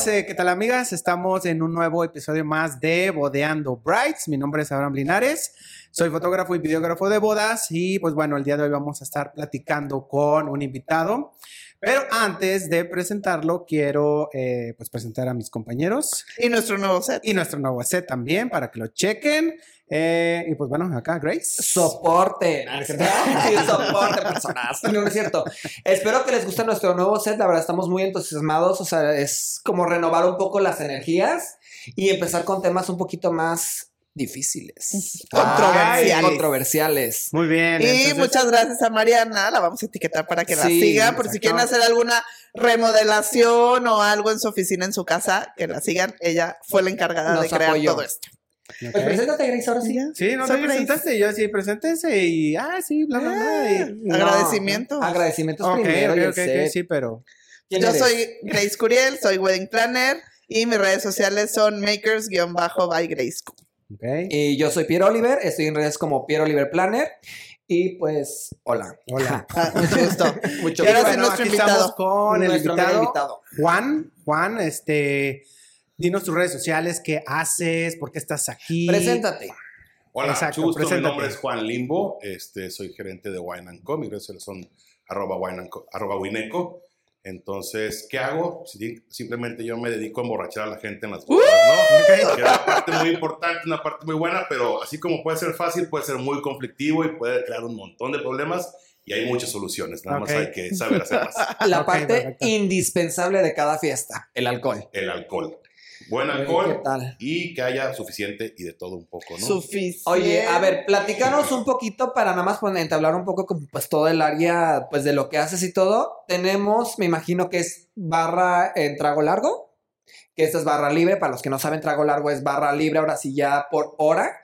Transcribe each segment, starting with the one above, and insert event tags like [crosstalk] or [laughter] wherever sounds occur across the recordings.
Amigos, eh, ¿qué tal amigas? Estamos en un nuevo episodio más de Bodeando Brights. Mi nombre es Abraham Linares, soy fotógrafo y videógrafo de bodas y pues bueno, el día de hoy vamos a estar platicando con un invitado. Pero antes de presentarlo, quiero eh, pues presentar a mis compañeros. Y nuestro nuevo set. Y nuestro nuevo set también, para que lo chequen. Eh, y pues bueno, acá Grace. Soporte. [laughs] sí, soporte, personas. No, no es cierto. Espero que les guste nuestro nuevo set. La verdad, estamos muy entusiasmados. O sea, es como renovar un poco las energías y empezar con temas un poquito más difíciles. Controversiales. Ay, controversiales. Muy bien. Y entonces- muchas gracias a Mariana, la vamos a etiquetar para que la Sí, siga, por si quieren hacer alguna remodelación o algo en su oficina, en su casa, que la sigan. Ella fue la encargada Nos de crear apoyó. todo esto. Ok. Pues preséntate, Grace, ahora sí. ¿Ya? Sí, no te presentaste. Yo sí, preséntense y. Ah, sí, bla, bla, bla. y- No. Agradecimientos. Agradecimientos Ok, primero. sí, pero. ¿Quién Yo eres? soy Grace Curiel, soy wedding planner y mis redes sociales son makers-by Grace. Ok. Y yo soy Pierre Oliver. Estoy en redes como Pierre Oliver Planner. Y pues, hola. Hola. Ah, mucho gusto. [laughs] Mucho Y ahora gusto. sí, nuestro aquí estamos invitado. con el invitado, invitado. Juan. Juan, este, dinos tus redes sociales, qué haces, por qué estás aquí. Preséntate. Hola, Exacto, mucho gusto. Mi preséntate. nombre es Juan Limbo. Este, soy gerente de Wine Co. Mis redes sociales son arroba, wine and co- arroba wineco. Entonces, ¿qué hago? Simplemente yo me dedico a emborrachar a la gente en las bodas, ¿no? Que es una parte muy importante, una parte muy buena, pero así como puede ser fácil, puede ser muy conflictivo y puede crear un montón de problemas y hay muchas soluciones. Nada Ok. más hay que saber hacerlas. [laughs] La Ok, parte perfecto. indispensable de cada fiesta, el alcohol. El alcohol. Buen ¿Qué alcohol tal? y que haya suficiente y de todo un poco, ¿no? Suficiente. Oye, a ver, platícanos un poquito para nada más poner, entablar un poco como pues todo el área pues de lo que haces y todo. Tenemos, me imagino que es barra en trago largo, que esta es barra libre, para los que no saben trago largo es barra libre, ahora sí ya por hora.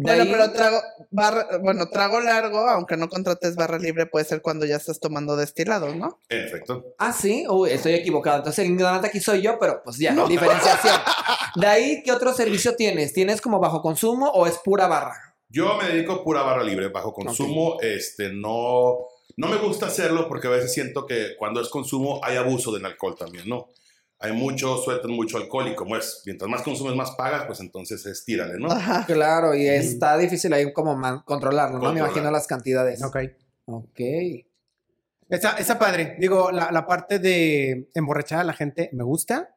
De Bueno, ahí- pero trago, barra- bueno, trago largo, aunque no contrates barra libre, puede ser cuando ya estás tomando destilados, ¿no? En efecto. Ah, sí, Uy, estoy equivocado. Entonces el ignorante aquí soy yo, pero pues ya, diferenciación. [laughs] De ahí, ¿qué otro servicio tienes? ¿Tienes como bajo consumo o es pura barra? Yo me dedico a pura barra libre, bajo consumo. Este, no, no me gusta hacerlo porque a veces siento que cuando es consumo hay abuso del alcohol también, ¿no? Hay mucho, sueltan mucho alcohol y como es, mientras más consumes, más pagas, pues entonces estírale, ¿no? Ajá. Claro, y está difícil ahí como man- controlarlo, ¿no? Me imagino las cantidades. Ok. Ok. Está, está padre. Digo, la, la parte de emborrachar a la gente me gusta.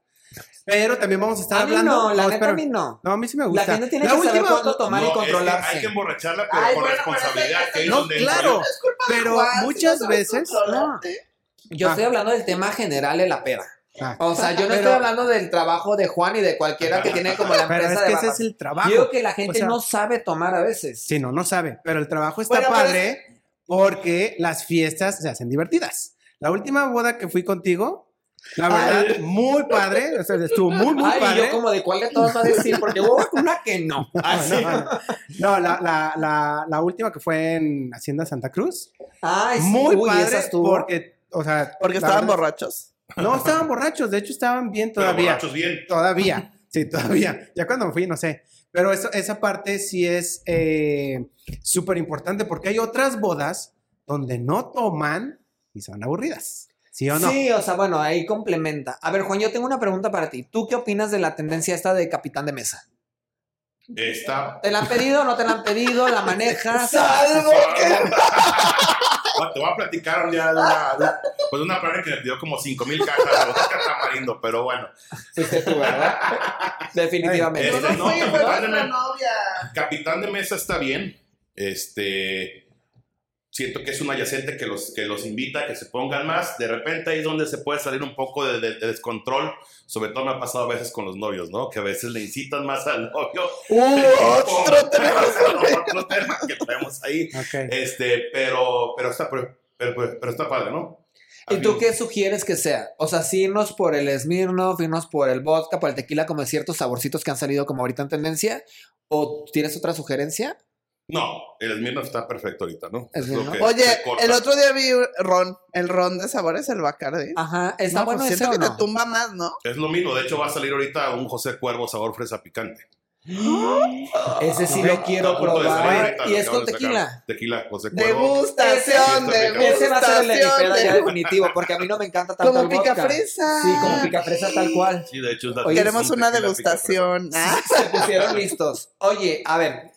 Pero también vamos a estar A mí hablando. no, la neta espérame. a mí no. No, a mí sí me La gusta. gente tiene La que saber última- cuándo tomar y No, es que controlarse. hay que emborracharla, pero Ay, con bueno, responsabilidad. ese- que No, claro. Pero Juan, si muchas no veces. Yo Ah. estoy hablando del tema general de la peda. Ah, O sea, yo no Pero- estoy hablando del trabajo de Juan y de cualquiera que tiene como la [laughs] pero empresa es que de ese es el trabajo. Yo digo que la gente O sea- no sabe tomar a veces. Sí, no, no sabe. Pero el trabajo está Bueno, pero padre porque las fiestas se hacen divertidas. La última boda que fui contigo, la verdad, muy padre. O sea, estuvo muy, muy Ay, padre. yo como de cuál de todas va a decir, porque hubo una que [laughs] no. No, no, no. No, la, la, la, la última que fue en Hacienda Santa Cruz. Ay, sí, Muy uy, padre estuvo. porque, o sea... Porque estaban verdad- borrachos. No, estaban borrachos. De hecho, estaban bien pero todavía. borrachos bien. Todavía. Sí, todavía. Ya cuando me fui, no sé. Pero eso, esa parte sí es eh, súper importante porque hay otras bodas donde no toman y son aburridas. ¿Sí o no? Sí, o sea, bueno, ahí complementa. A ver, Juan, yo tengo una pregunta para ti. ¿Tú qué opinas de la tendencia esta de capitán de mesa? Está. ¿Te la han pedido o no te la han pedido? ¿La manejas? Salvo que- [laughs] Te voy a platicar un día de una, de- pues de una plana que me pidió como 5 mil cajas de vodka tamarindo, pero bueno. Fuiste tú, ¿verdad? Definitivamente. Este, no, de novia. Capitán de mesa está bien. Este. Siento que es un adyacente que los, que los invita a que se pongan más. De repente ahí es donde se puede salir un poco de, de- de descontrol. Sobre todo me ha pasado a veces con los novios, ¿no? Que a veces le incitan más al novio. Uh, [laughs] otro tema. [laughs] otro tema que traemos ahí. Ok. Este, pero, pero, está, pero, pero- pero está padre, ¿no? ¿Y tú qué sugieres que sea? O sea, si irnos por el Smirnoff, irnos por el vodka, por el tequila, como ciertos saborcitos que han salido como ahorita en tendencia. ¿O tienes otra sugerencia? No, el Smirnoff está perfecto ahorita, ¿no? Es lo que Oye, el otro día vi ron, el ron de sabores, el Bacardi. Ajá, ¿está No, bueno pues ese o que no? te tumba más, ¿no? Es lo mismo, de hecho va a salir ahorita un José Cuervo sabor fresa picante. [gasps] Ese sí lo quiero probar. ahorita, Y es con tequila. Tequila, José Cuervo. Degustación, Ese- Ese va a ser el de ya degustación. definitivo, porque a mí no me encanta tanto Como pica fresa. Sí, como pica fresa tal cual. Sí, de hecho es la- Oye, Queremos un una degustación. Se pusieron listos. Oye, a ver,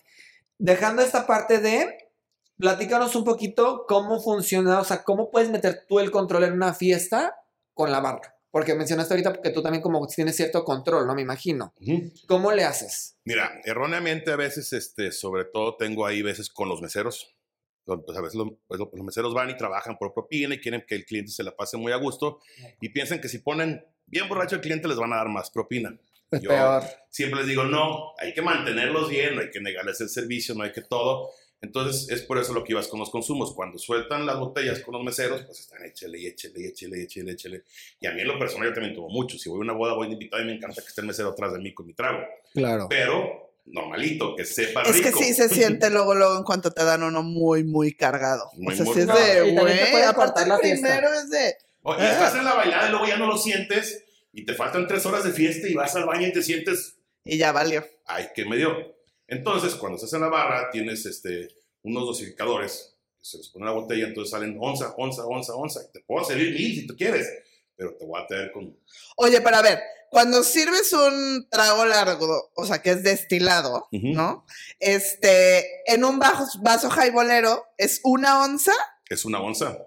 dejando esta parte de, platícanos un poquito cómo funciona, o sea, cómo puedes meter tú el control en una fiesta con la barra. Porque mencionaste ahorita que tú también como tienes cierto control, ¿no? Me imagino. Ujú. ¿Cómo le haces? Mira, erróneamente a veces, este, sobre todo tengo ahí veces con los meseros. Pues a veces los, pues, los meseros van y trabajan por propina y quieren que el cliente se la pase muy a gusto y piensan que si ponen bien borracho al cliente les van a dar más propina. Yo peor. siempre les digo, no, hay que mantenerlos bien, no hay que negarles el servicio, no hay que todo. Entonces es por eso lo que ibas con los consumos. Cuando sueltan las botellas con los meseros, pues están échele y échele y échele y échele, y échele. Y a mí en lo personal yo también tuvo mucho. Si voy a una boda, voy de invitado y me encanta que esté el mesero atrás de mí con mi trago. Claro. Pero normalito, que sepa es que rico. sí se siente luego, luego en cuanto te dan uno muy, muy cargado. Muy, o sea, muy- sí es de, güey. Aparte, fiesta. primero es de. Oye, estás en la bailada y luego ya no lo sientes y te faltan tres horas de fiesta y vas al baño y te sientes Y ya valió. ay, ¿qué me dio? Entonces, cuando estás en la barra, tienes este, unos dosificadores, se les pone la botella, entonces salen onza, onza, onza, onza. Te puedo servir mil si tú quieres, pero te voy a tener con... Oye, pero a ver, cuando sirves un trago largo, o sea, que es destilado. ¿no? Este, en un bajo, vaso jaibolero es una onza Es una onza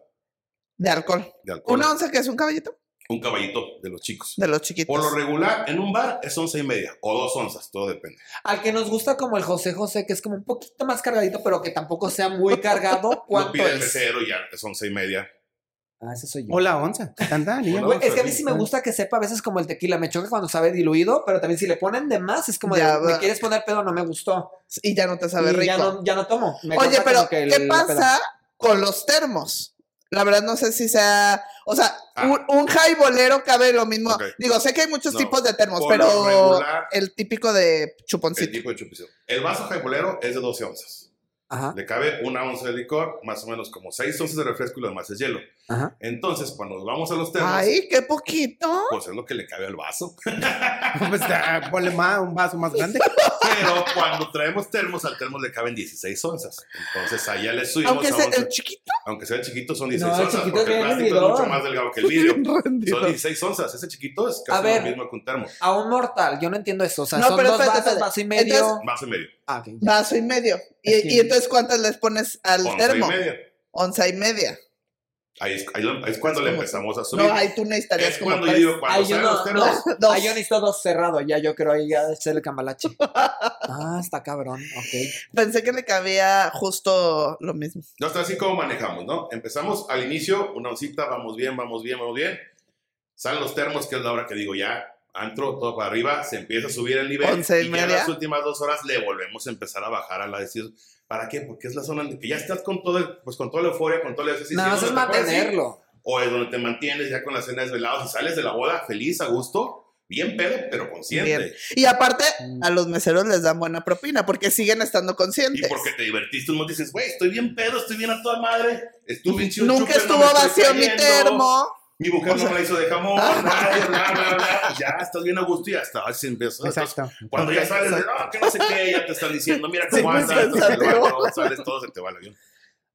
de alcohol. de alcohol. Una onza que es un caballito Un caballito de los chicos. de los chiquitos. Por lo regular, en un bar es onza y media o dos onzas, todo depende. Al que nos gusta como el José José, que es como un poquito más cargadito, pero que tampoco sea muy cargado, [laughs] Lo ¿cuánto pide el es? mesero y ya es onza y media. Ah, ese soy yo. Hola, onza. Tanta, niña. [laughs] Es que a mí sí. sí me gusta que sepa a veces como el tequila. Me choca cuando sabe diluido, pero también si le ponen de más, es como Ya de, me quieres poner pedo, no me gustó. Y ya no te sabe y rico. ya no, ya no tomo. Me Oye, pero que el- ¿qué la pasa con los termos? La verdad no sé si sea, o sea, Ah. un, un jaibolero cabe lo mismo. Digo, sé que hay muchos No, tipos de termos, pero regular- el típico de El chuponcito. tipo de chupicio. El vaso jaibolero es de 12 onzas. Ajá, Le cabe una onza de licor, más o menos como 6 onzas de refresco y lo demás es hielo. ajá. Entonces, cuando nos vamos a los termos, Ay, qué poquito. pues es lo que le cabe al vaso. [laughs] Pues ah, ponle más, un vaso más grande. [laughs] Pero cuando traemos termos, al termo le caben 16 onzas. Entonces, allá le subimos Aunque a sea 11. el chiquito. Aunque sea chiquito, son 16 No, el onzas. Porque el plástico es mucho más delgado que el vidrio. [laughs] Son 16 onzas. Ese chiquito es A casi ver. lo mismo que un termo. A un mortal, yo no entiendo eso. O sea, No, son pero dos espérate, vasos, espérate. vaso y medio. Entonces- Más y medio. Ah. Vaso y medio. Y, Es que- y entonces, ¿cuántas les pones al Onza y termo? media. Onza y media. Ahí es, ahí ahí cuando le empezamos a subir. No, ahí tú necesitarías es como cuando yo digo, cuando yo no, los termos, no. [laughs] Dos. Ay, yo necesito dos cerrados, ya yo creo ahí ya es el cambalache. [laughs] Ah, está cabrón, ok. Pensé que le cabía justo lo mismo. No está así como manejamos, ¿no? Empezamos al inicio, una oncita, vamos bien, vamos bien, vamos bien. Salen los termos, que es la hora que digo ya, antro, todo para arriba, se empieza a subir el nivel. Once y y ya en las últimas dos horas le volvemos a empezar a bajar a la decisión. ¿Para qué? Porque es la zona en la que ya estás con todo el, pues con toda la euforia, con todo el ejercicio. Nada más es mantenerlo. O es donde te mantienes ya con la cena desvelada y sales de la boda feliz, a gusto, bien pedo, pero consciente. Bien. Y aparte, Mm. a los meseros les dan buena propina porque siguen estando Y conscientes. porque te divertiste, un dices, güey, estoy bien pedo, estoy bien a toda madre. Estuve Nunca chupe, no estuvo vacío mi termo. Mi mujer O no sea- me la hizo de jamón, nadie, [laughs] bla, bla, bla. y Ya estás bien a gusto y hasta así. Exacto. Cuando ya sales de, no, que no sé qué, ya te están diciendo, mira [laughs] Sí, cómo muy andas, pensativo. no, sales todo, se te va el avión.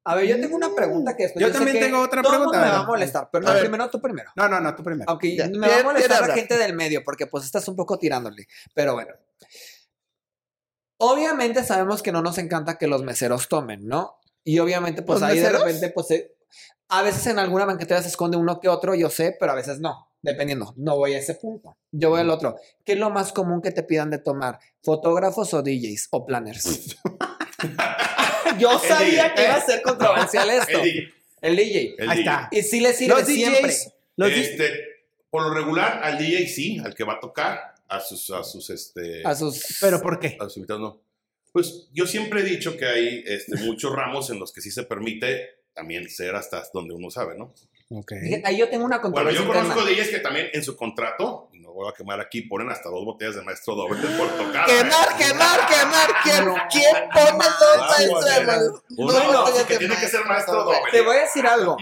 A ver, yo tengo una pregunta que después Yo sé también que tengo otra todo pregunta, mundo me va a molestar, pero A no, ver. primero tú primero. No, no, no, tú primero. Aunque Ya. me va a ¿Quién- molestar la gente del medio, porque pues estás un poco tirándole. Pero bueno. Obviamente sabemos que no nos encanta que los meseros tomen, ¿no? Y obviamente, pues ¿Los ahí meseros? de repente, pues eh, a veces en alguna banquetera se esconde uno que otro, yo sé, pero a veces no. Dependiendo, no voy a ese punto. Yo voy al otro. ¿Qué es lo más común que te pidan de tomar? ¿Fotógrafos o DJs o planners? [laughs] yo sabía que iba a ser [laughs] controversial esto. El DJ, El Ahí DJ. está. Y sí le sirve Los siempre. DJs. Los di- Este, por lo regular, al DJ sí, al que va a tocar, a sus, a sus, este, A sus. ¿Pero por qué? a sus invitados no. Pues yo siempre he dicho que hay este, muchos ramos en los que sí se permite también ser hasta donde uno sabe, ¿no? Ok. Fíjate, Ahí yo tengo una Bueno, yo conozco interna. DJs que también en su contrato, y no voy a quemar aquí, ponen hasta dos botellas de maestro doble por tocar. Quemar, quemar, quemar. ¿Quién, No, ¿quién pone dos maestros de botellas que de tiene que ser maestro doble? Te voy a decir algo.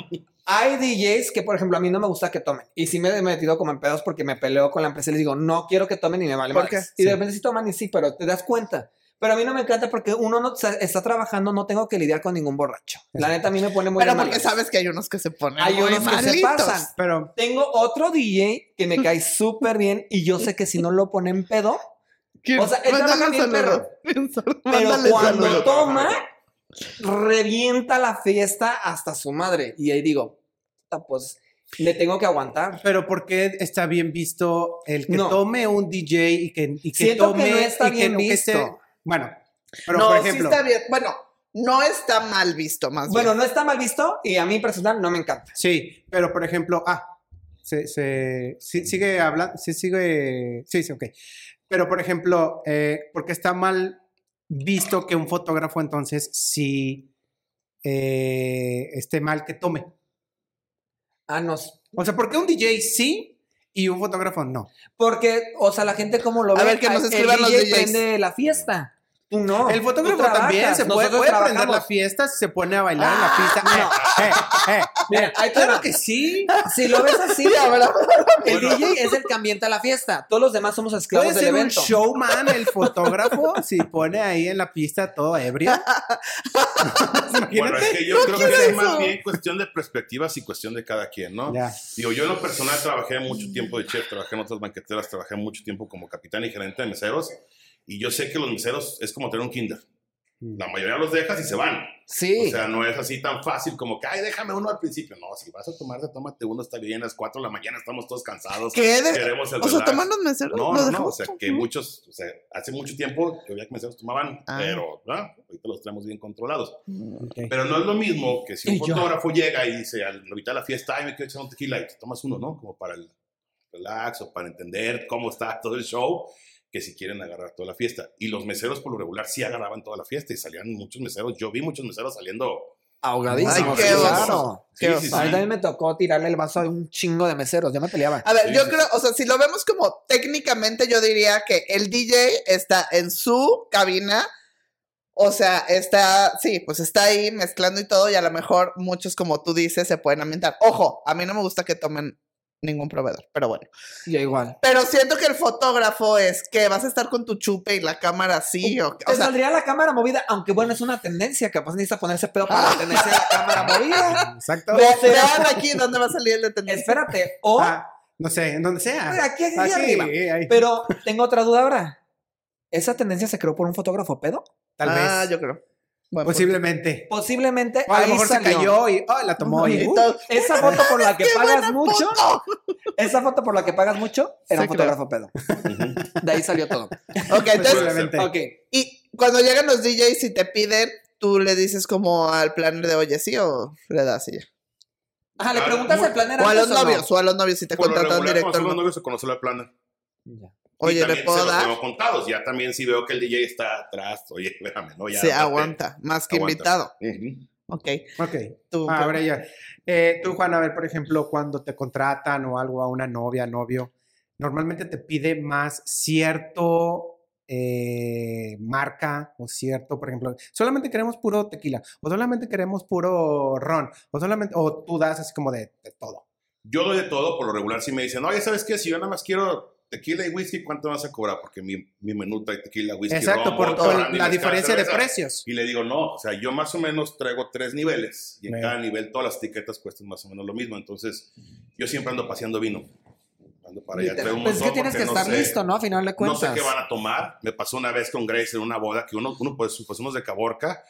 Hay DJs que, por ejemplo, a mí no me gusta que tomen. Y sí me he metido como en pedos porque me peleo con la empresa y les digo, no quiero que tomen y me vale ¿Por madres". qué? Y de repente sí toman y sí, pero te das cuenta. Pero a mí no me encanta porque uno no está trabajando, no tengo que lidiar con ningún borracho. La neta a mí me pone muy Pero porque sabes que hay unos que se ponen. Hay muy unos que se pasan. Pero Tengo otro DJ que me cae súper bien y yo sé que si no lo pone en pedo. O sea, él Mándale trabaja bien, perro. [laughs] Pero cuando toma, revienta la fiesta hasta su madre. Y ahí digo, "Puta, pues le tengo que aguantar. Pero ¿por qué está bien visto el que No. tome un DJ y que, y que Siento tome que no está y que bien no- que visto. esté- bueno, pero no, por ejemplo, sí está bien. Bueno, no está mal visto, más Bueno, bien. no está mal visto y a mí personal no me encanta. sí, pero por ejemplo, ah, se, se- sí- sigue hablando, sí sigue, sí, sí, ok. Pero por ejemplo, eh, porque está mal visto que un fotógrafo entonces sí eh, esté mal que tome. Ah, no. O sea, ¿por qué un DJ sí y un fotógrafo no? Porque, o sea, la gente como lo A ve. ver, que nos el escriban los DJ DJs. prende la fiesta. Tú no. El fotógrafo también se puede, puede prender la fiesta si se pone a bailar en la Ah, pista. no. [laughs] Eh, eh, eh, Mira, claro que sí. Si lo ves así, Sí, ahora- [laughs] el DJ es el que ambienta la fiesta. Todos los demás somos Puede esclavos del ser un evento. showman el [laughs] fotógrafo si pone ahí en la pista todo ebrio. Bueno, Imagínate. es que yo creo que es más bien cuestión de perspectivas y cuestión de cada quien, ¿no? Ya. Digo, yo en lo personal trabajé mucho tiempo de chef, trabajé en otras banqueteras, trabajé mucho tiempo como capitán y gerente de meseros. Y yo sé que los meseros es como tener un kinder. La mayoría los dejas y se van. Sí. O sea, no es así tan fácil como que, ay, déjame uno al principio. No, si vas a tomarte, tómate uno, está bien. A las 4 de la mañana estamos todos cansados. ¿Qué? De- Queremos el O sea, toman los meseros. No, ¿Lo no, no. O sea, que muchos, o sea, hace mucho tiempo que había que meseros tomaban, Ah. pero ¿no? ahorita los tenemos bien controlados. Ok. Pero no es lo mismo que si un Y yo. fotógrafo llega y dice, al mitad de la fiesta, ay, me quiero echar un tequila, y te tomas uno, ¿no? Como para el relax o para entender cómo está todo el show, que si quieren agarrar toda la fiesta. Y los meseros por lo regular sí agarraban toda la fiesta y salían muchos meseros. Yo vi muchos meseros saliendo. Ahogadísimo. Ay, qué claro. Sí, Qué sí, oso. A mí también me tocó tirarle el vaso a un chingo de meseros. Ya me peleaba. A ver, Sí, yo sí, creo, o sea, si lo vemos como técnicamente, yo diría que el DJ está en su cabina. O sea, está, sí, pues está ahí mezclando y todo, y a lo mejor muchos, como tú dices, se pueden ambientar. Ojo, a mí no me gusta que tomen ningún proveedor, pero bueno. Yo igual. Pero siento que el fotógrafo es que vas a estar con tu chupe y la cámara así, o, Te o sea, saldría la cámara movida, aunque bueno, es una tendencia. Capaz necesita ponerse pedo para la tendencia de la cámara movida. Exacto. ve- vean aquí dónde va a salir el de tendencia. Espérate, o Ah, no sé, en donde sea. aquí, aquí, Aquí, arriba. ahí. Pero tengo otra duda ahora. ¿Esa tendencia se creó por un fotógrafo pedo? Tal ah, vez. yo creo. Bueno, Posiblemente. Posiblemente O a lo ahí mejor salió. se cayó y oh, la tomó. y, uh, todo- Esa foto por la [laughs] que ¡Qué pagas mucho, foto! [laughs] esa foto por la que pagas mucho, era Sí, un fotógrafo pedo. De ahí salió todo. [laughs] Ok, entonces, posiblemente. Ok. y cuando llegan los DJs y te piden, tú le dices como al planner de, oye, sí, o le das y ya. Ajá, le Ah, preguntas muy- al planner O a los antes o no? novios, o a los novios si te contratan directo. son los ¿no? novios se conoce la plana. Ya. Oye, ¿le puedo se dar? tengo contados. Ya también si veo que el DJ está atrás, oye, [laughs] espérame, ¿no? Ya, date. aguanta, más que Aguanta. invitado. Ujú. Ok, Ok. tú. Ah, ahora ya. Eh, tú, Juan, a ver, por ejemplo, cuando te contratan o algo a una novia, novio, normalmente te pide más cierto eh, marca o cierto, por ejemplo, solamente queremos puro tequila o solamente queremos puro ron o solamente, o tú das así como de, de todo. Yo doy de todo, por lo regular si me dicen, oye, ¿sabes qué? Si yo nada más quiero tequila y whisky, ¿cuánto vas a cobrar? Porque mi, mi menú trae tequila, whisky, Exacto, ron, por, vodka, la diferencia de precios. Y le digo, no, o sea, yo más o menos traigo tres niveles y en cada nivel todas las etiquetas cuestan más o menos lo mismo. Entonces, yo siempre ando paseando vino. Ando para allá, traigo un Pues es que tienes que no estar sé- listo, ¿no? A final de No cuentas. sé qué van a tomar. Me pasó una vez con Grace en una boda que uno, uno pues, pues unos de Caborca,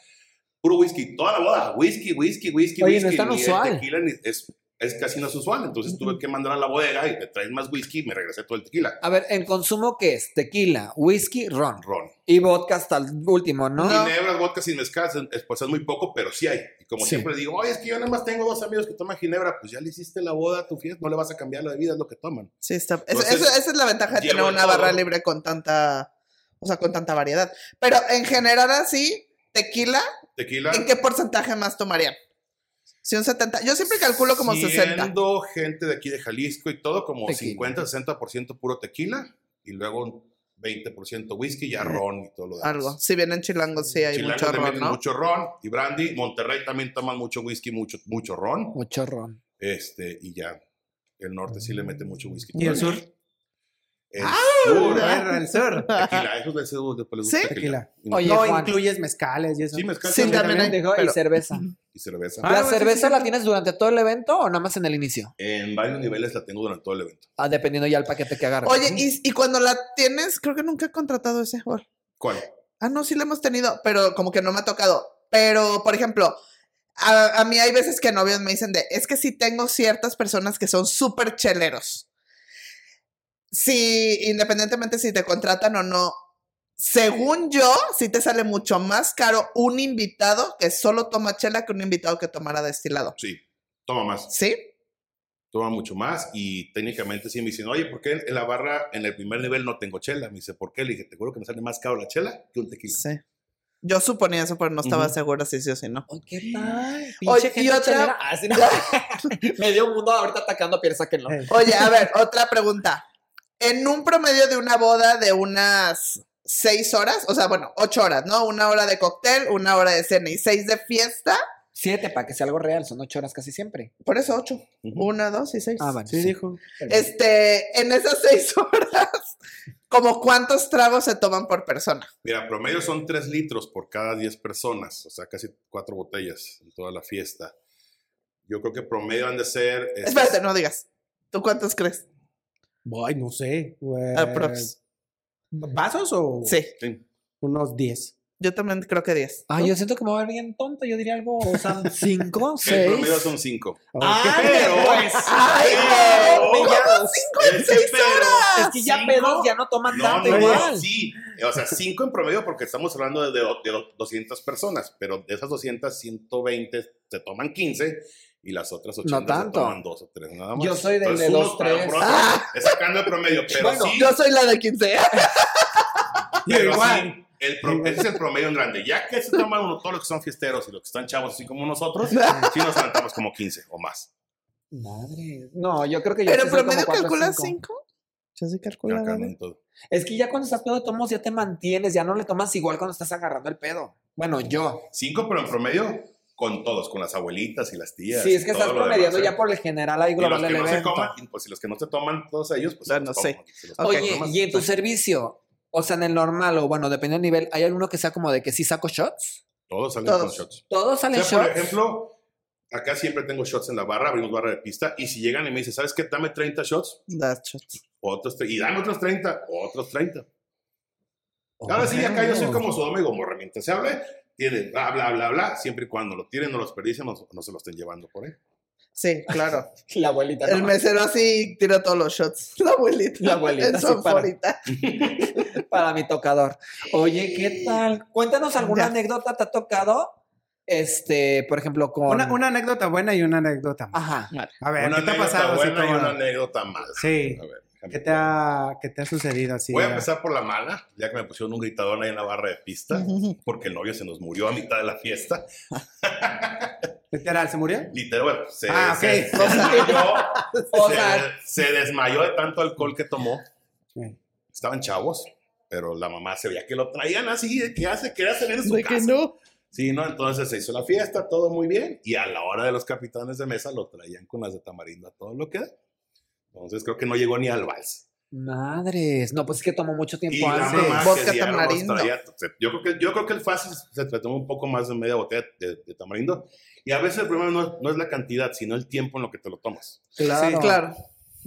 puro whisky, toda la boda, whisky, whisky, whisky, Oye, no whisky. es tan ni el usual. tequila ni- es, es casi no es usual. Entonces tuve que mandar a la bodega y me traes más whisky y me regresé todo el tequila. A ver, en consumo, ¿qué es? Tequila, whisky, ron. Ron. Y vodka hasta el último, ¿no? Ginebra, vodka sin mezcal, es, pues es muy poco, pero sí hay. Y como Sí. siempre digo, oye, es que yo nada más tengo dos amigos que toman ginebra, pues ya le hiciste la boda a tu fiesta, no le vas a cambiar la bebida, es lo que toman. Sí, está. eso- Entonces, eso- esa es la ventaja de tener una barra libre con tanta, o sea, con tanta variedad. Pero en general así, tequila, Tequila. ¿en qué porcentaje más tomarían? Si un 70, yo siempre calculo como 60. Siendo gente de aquí de Jalisco y todo, como Tequila. 50, 60% puro tequila y luego un 20% whisky, ya ron y todo lo demás. Algo. Si vienen chilangos, sí hay Chilangos mucho le ron, meten ¿no? mucho ron y brandy. Monterrey también toman mucho whisky, mucho, mucho ron. Mucho ron. Este, y ya. El norte sí le mete mucho whisky. ¿Y el sur? El A sur. ver, el sur. Tequila, [laughs] eso de ese después les gusta Sí. tequila. Oye, no Juan. incluyes mezcales y eso. Sí, mezcal Sí, también. pero- y cerveza. Y cerveza. Ah, ¿La bueno, sí, cerveza sí, la sí. tienes durante todo el evento o nada más en el inicio? En varios niveles la tengo durante todo el evento. Ah, dependiendo ya el paquete que agarres. Oye, y, y cuando la tienes, creo que nunca he contratado ese. ¿Cuál? Ah, no, sí lo hemos tenido, pero como que no me ha tocado. Pero, por ejemplo, a, a mí hay veces que novios me dicen de, es que sí tengo ciertas personas que son súper cheleros. Si, independientemente si te contratan o no, según yo, sí te sale mucho más caro un invitado que solo toma chela que un invitado que tomara destilado. Sí, toma más. ¿Sí? Toma mucho más. Y técnicamente sí me dicen, oye, ¿por qué en la barra en el primer nivel no tengo chela? Me dice, ¿por qué? Le dije, te juro que me sale más caro la chela que un tequila. Sí. Yo suponía eso, pero no estaba Ujú. segura si sí o si no. Ay, ¿Qué tal? Oye, y otra-. Ah, sí, no. [laughs] [laughs] Medio mundo ahorita atacando a Pierre Sáquenlo. Eh, Oye, a ver, otra pregunta. En un promedio de una boda de unas seis horas, o sea, bueno, ocho horas, ¿no? Una hora de cóctel, una hora de cena y seis de fiesta. Siete, para que sea algo real, son ocho horas casi siempre. Por eso ocho. Una, dos y seis. Ah, bueno. Sí, dijo. Este, en esas seis [laughs] horas, ¿como cuántos tragos se toman por persona? Mira, promedio son 3 litros por cada 10 personas, o sea, casi cuatro botellas en toda la fiesta. Yo creo que promedio han de ser... este, Espérate, no digas. ¿Tú cuántos crees? Ay, no sé. güey. Aprox. ¿Vasos o? Sí, sí. Unos 10. yo también creo que diez. Ay, yo siento que me voy a ver bien tonto. Yo diría algo, o sea, [laughs] cinco, El seis. promedio son 5. ¡Ay, Pero- pues! ¡Ay, Pero- no! ¿Cómo cinco en seis horas? Es que ya Cinco. pedos ya no toman No, tanto no, igual. sí. O sea, 5 en promedio porque estamos hablando de, de, de 200 personas, pero de esas 200, 120 se toman 15 y las otras 80 No tanto. se toman 2 o 3 nada más. Yo soy del Entonces, de dos, tres. Ah. [laughs] es sacando el promedio, pero Bueno, sí. Yo soy la de 15. [laughs] Pero Igual. sí, el pro- ese es el promedio en grande. Ya que se toman uno, todos los que son fiesteros y los que están chavos, así como nosotros, [laughs] sí nos levantamos como 15 o más. Madre. No, yo creo que yo ¿Pero promedio calculas cinco. 5? Yo sí Ya calculo. cambian todo. Es que ya cuando estás pedo de tomos ya te mantienes, ya no le tomas igual cuando estás agarrando el pedo. Bueno, yo. 5, pero en promedio con todos, con las abuelitas y las tías. Sí, es y que estás promediando demás, ya ¿eh? por el general ahí Y los global que del no se coman, y pues si los que no se toman todos ellos, pues toman, se los Ok. Oye, toman. y en tu servicio, o sea, en el normal o bueno, dependiendo del nivel, ¿hay alguno que sea como de que sí saco shots? Todos salen Todos. con shots. ¿Todos O salen sea, por shots? ejemplo, acá siempre tengo shots en la barra, abrimos barra de pista, y si llegan y me dicen, ¿sabes qué? Dame 30 shots, That's shots. otros, y dame otros 30, otros 30. Ahora sí, acá yo soy como Sodoma y Gomorra. Mientras se hable, tiene bla, bla, bla, bla. Siempre y cuando lo tienen, no los perdicen, no, no se lo estén llevando por ahí. Sí, claro. [laughs] La abuelita. El no. mesero así tira todos los shots. [laughs] La abuelita. La abuelita, En su sí, para- favorita. [laughs] Para mi tocador. Oye, ¿qué tal? Cuéntanos alguna Ya. anécdota te ha tocado. Este, por ejemplo, con. Una, una anécdota buena y una anécdota mala. Ajá. A ver, una ¿qué te ha pasado? buena y una anécdota mala. Sí. A ver, ¿Qué te, ha, ¿Qué te ha sucedido así? Voy a empezar por la mala, ya que me pusieron un gritador ahí en la barra de pista, [laughs] porque el novio se nos murió a mitad de la fiesta. [laughs] Literal, ¿se murió? Literal, bueno, se, Ah, se- ok. se [laughs] desmayó, O se- sea- se desmayó de tanto alcohol que tomó. Estaban chavos, pero la mamá se veía que lo traían así, de que hace, quería salir de su De que no. Sí, ¿no? Entonces se hizo la fiesta, todo muy bien, y a la hora de los capitanes de mesa lo traían con las de tamarindo a todo lo que da. Entonces creo que no llegó ni al vals. Madres. No, pues es que tomó mucho tiempo Y la antes. Vodka tamarindo. yo, creo que, yo creo que el fácil se trató un poco más de media botella de, de tamarindo. Y a veces el problema no, no es la cantidad, sino el tiempo en lo que te lo tomas. Claro. Sí, claro.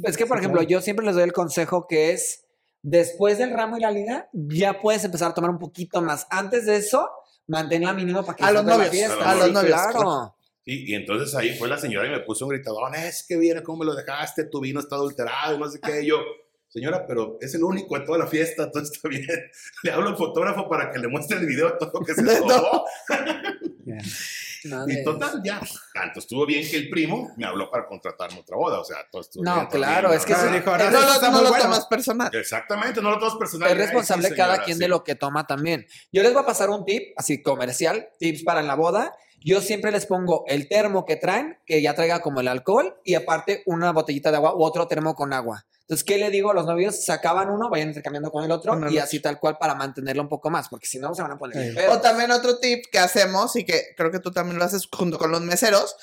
Es que, por Sí, ejemplo, claro. yo siempre les doy el consejo que es, después del ramo y la liga, ya puedes empezar a tomar un poquito más. Antes de eso, manténla mínimo para que A los disfrutes la novios, fiesta. a los Sí, novios, Claro. Y, y entonces ahí fue la señora y me puso un gritadón, es que viera cómo me lo dejaste, tu vino está adulterado y no sé qué. Y yo, señora, pero es el único en toda la fiesta, entonces está bien. [laughs] Le hablo al fotógrafo para que le muestre el video de todo lo que se [laughs] No. tomó. Madre. [laughs] Y total, ya. Tanto estuvo bien que el primo me habló para contratarme otra boda. O sea, todo estuvo No, bien, todo claro, bien, es que sí. verdad. dijo, ahora No, está no muy lo bueno. tomas personal. Exactamente, no lo tomas personal. Es Ay, sí, responsable cada señora, quien sí. de lo que toma también. Yo les voy a pasar un tip, así comercial, tips para la boda. Yo siempre les pongo el termo que traen, que ya traiga como el alcohol, y aparte una botellita de agua u otro termo con agua. Entonces, ¿qué le digo a los novios? Sacaban uno, vayan intercambiando con el otro, Con el y así tal cual para mantenerlo un poco más, porque si no se van a poner Sí. O también otro tip que hacemos y que creo que tú también lo haces junto con los meseros.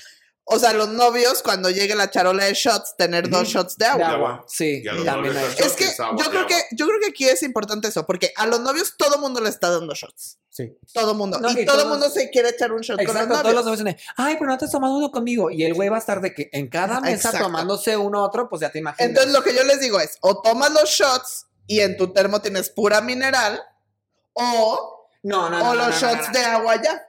O sea, los novios, cuando llegue la charola de shots, tener dos shots de De agua. agua. Sí, Y a los también novios hay. shots Es que es agua, yo creo agua. que yo creo que aquí es importante eso, porque a los novios todo mundo le está dando shots. Sí. Todo mundo. No, y y todo todos- mundo se quiere echar un shot con Exacto, los todos los novios. novios dicen, ay, pero no te has tomado uno conmigo. Y el güey va a estar de que en cada mesa Exacto. tomándose uno otro, pues ya te imaginas. Entonces lo que yo les digo es, o tomas los shots y en tu termo tienes pura mineral, o, no, no, no, o no, los no, shots no, no. de agua ya.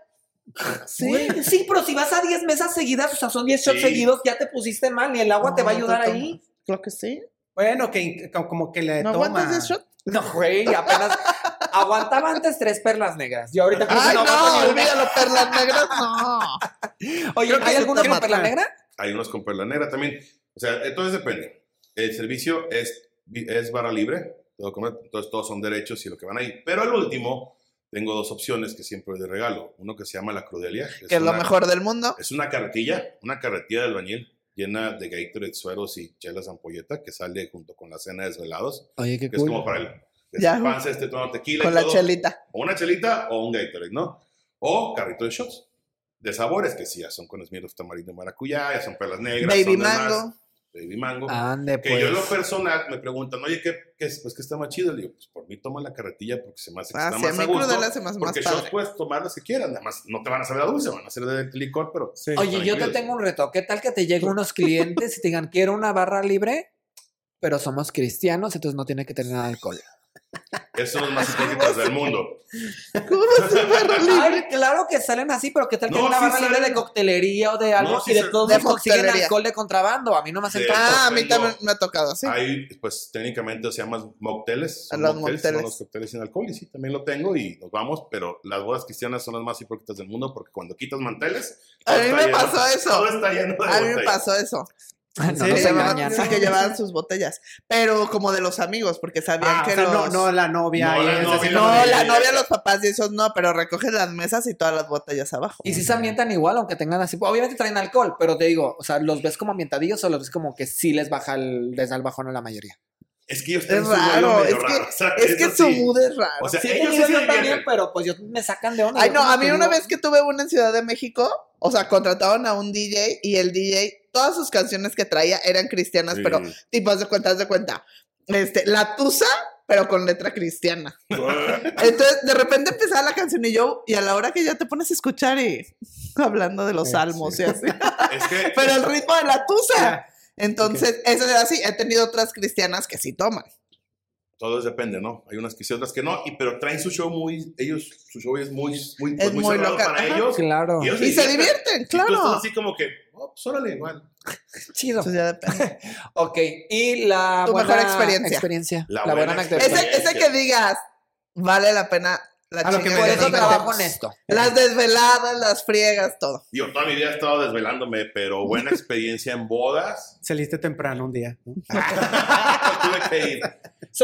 Güey, Sí, pero si vas a 10 mesas seguidas, o sea, son 10 shots Sí. seguidos, ya te pusiste mal y el agua te va a No, ayudar ahí. Creo que sí. Bueno, que como- que le ¿No toma. aguantas ese shot? No, güey, apenas [laughs] aguantaba antes tres perlas negras. Yo ahorita creo que Ay, no, no, olvídalo, perlas negras, no. [laughs] Oye, ¿hay te con perla negra? Hay unos con perla negra también. O sea, entonces depende. El servicio es, es barra libre, entonces todos son derechos y lo que van ahí. Pero al último, tengo dos opciones que siempre de regalo. Uno que se llama la Crudelia. Que es lo una- mejor del mundo. Es una carretilla, una carretilla de albañil llena de Gatorade, sueros y chelas ampolleta que sale junto con la cena de desvelados, Oye, qué que es como para el despanse, este tono tequila y Con la todo. chelita. O una chelita o un Gatorade, ¿no? O carrito de shots. De sabores, que sí, ya son con esmieros tamarindo y maracuyá, ya son perlas negras. Baby son más, baby mango. Ande, que pues. yo en lo personal me preguntan, oye, ¿qué, qué es? Pues que está más chido. Le digo, pues por mí toma la carretilla porque se me hace que Ah, está sí, a más mí gusto. Crudela se me hace más porque padre. shots puedes tomar las que quieras, nada más no te van a saber a dulce, van a ser de licor, pero... Sí. Oye, yo te tengo un reto. ¿Qué tal que te lleguen unos clientes y te digan, quiero una barra libre, pero somos cristianos, entonces no tiene que tener alcohol? Esos son los más [laughs] hipócritas del mundo. ¿Cómo barra [laughs] libre? Ay, claro que salen así, pero ¿qué tal que No, una sí barra libre salen. de coctelería o de algo No, sí y de todos De consiguen coctelería. alcohol de contrabando? A mí no me hacen. Ah, a mí también me ha tocado así. Ahí, pues técnicamente se llaman mocktails. son Los mocktails, mocktails. Son los cócteles sin alcohol y sí, también lo tengo y nos vamos, pero las bodas cristianas son las más hipócritas del mundo porque cuando quitas manteles... A mí me lleno- pasó eso. Todo está lleno de A mí me pasó eso. Ah, no, Sí, no que, se engañan. sí, que llevaban sus botellas. Pero como de los amigos, porque sabían Ah, que o sea, no, los... no la novia. No, y la es novia, la No, la novia, los papás y esos no, pero recogen las mesas y todas las botellas abajo. Y si se ambientan igual, aunque tengan así. Obviamente traen alcohol, pero te digo, o sea, ¿los ves como ambientadillos o los ves como que sí les baja el, les da el bajón a la mayoría? Es que ellos Es tienen su rollo raro, medio es que, raro, o sea, es que su mood es raro. O sea, Sí, ellos sí se también, pero pues yo me sacan de onda. Ay, no, a mí una vez que tuve una en Ciudad de México, o sea, contrataron a un DJ y el DJ, todas sus canciones que traía eran cristianas, Sí. pero tipo, haz de cuenta, haz de cuenta. Este, la tusa, pero con letra cristiana. [laughs] Entonces, de repente empezaba la canción y yo, y a la hora que ya te pones a escuchar y hablando de los Sí, salmos sí. y así. [laughs] Es que Pero el ritmo de la tusa. Ya. Entonces, eso es así. He tenido otras cristianas que sí toman. Todo depende, ¿no? Hay unas que sí, otras que no, y, pero traen su show muy, ellos, su show es muy, muy, pues, Es muy local, para ajá. ellos. Claro. ellos Y se divierten, Y tú estás claro. así como que, oh, pues órale, igual. [laughs] Chido. Entonces ya depende. [laughs] Ok, y la Tu buena mejor experiencia. La, La buena buena anécdota. Ese, ese que digas, vale la pena la A lo que Por eso trabajo en esto. Las desveladas, las friegas, todo. Yo toda mi vida he estado desvelándome, pero buena [laughs] experiencia en bodas. Saliste temprano un día. ¿no? [laughs] Tuve que ir.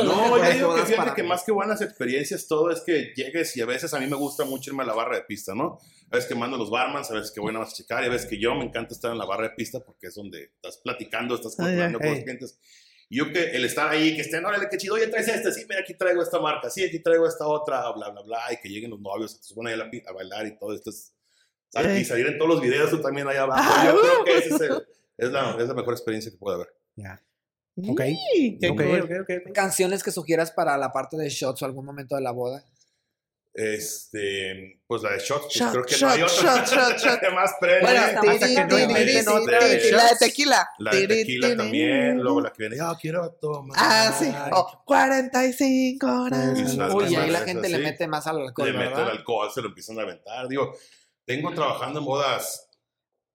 No, yo digo que fíjate que más que buenas experiencias, todo es que llegues y a veces a mí me gusta mucho irme a la barra de pista, ¿no? A veces que mando los barmans, a veces que voy nada más a checar, y a veces que yo me encanta estar en la barra de pista porque es donde estás platicando, estás platicando con los Hey. clientes. Y yo que el estar ahí, que estén, órale, qué chido, oye, traes este, sí, mira, aquí traigo esta marca, sí, aquí traigo esta otra, bla, bla, bla, y que lleguen los novios, se suben ahí a, bailar y todo esto es... Sí. Y salir en todos los videos tú también allá abajo. Ah, yo creo uh. que ese es, el- es, la, es la mejor experiencia que puede haber. Ya. Ok. Sí, qué Ok, cool. ok, ok, ok. Canciones que sugieras para la parte de shots o algún momento de la boda. Este, pues la de Shots, pues Shot, creo que shot, no hay otra. shot, [laughs] que más prende. Bueno, Hasta tiri, que no tiri, inventen tiri, otra tiri, de la de tequila. La de tequila tiri, también, tiri. luego la que viene, yo quiero tomar. Ah, sí. Oh, 45 horas. Uy, ahí la gente le mete más al alcohol, Le mete ¿verdad? el alcohol, se lo empiezan a aventar. Digo, tengo trabajando en bodas,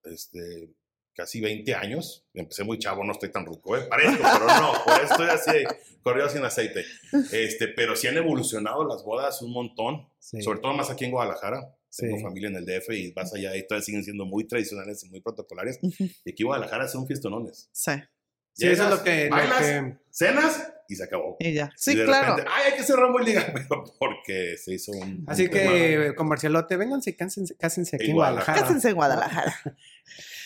este, casi 20 años. Empecé muy chavo, no estoy tan ruco, ¿eh? Parezco, pero no, por eso estoy así, corrido sin aceite. [laughs] Este, pero sí han evolucionado las bodas un montón, Sí. sobre todo más aquí en Guadalajara. Tengo Sí. familia en el DF y vas allá y todas siguen siendo muy tradicionales y muy protocolares. Y aquí en Guadalajara son fiestonones. Sí. Sí, eso es lo que, lo bailas, que- cenas y se acabó. Y ya. Y Sí, de claro. repente, ay, hay que cerrar muy liga, pero porque se hizo un. Así un tema. que, comercialote, vénganse, cásense, cásense aquí en Guadalajara. Cásense en Guadalajara. [laughs]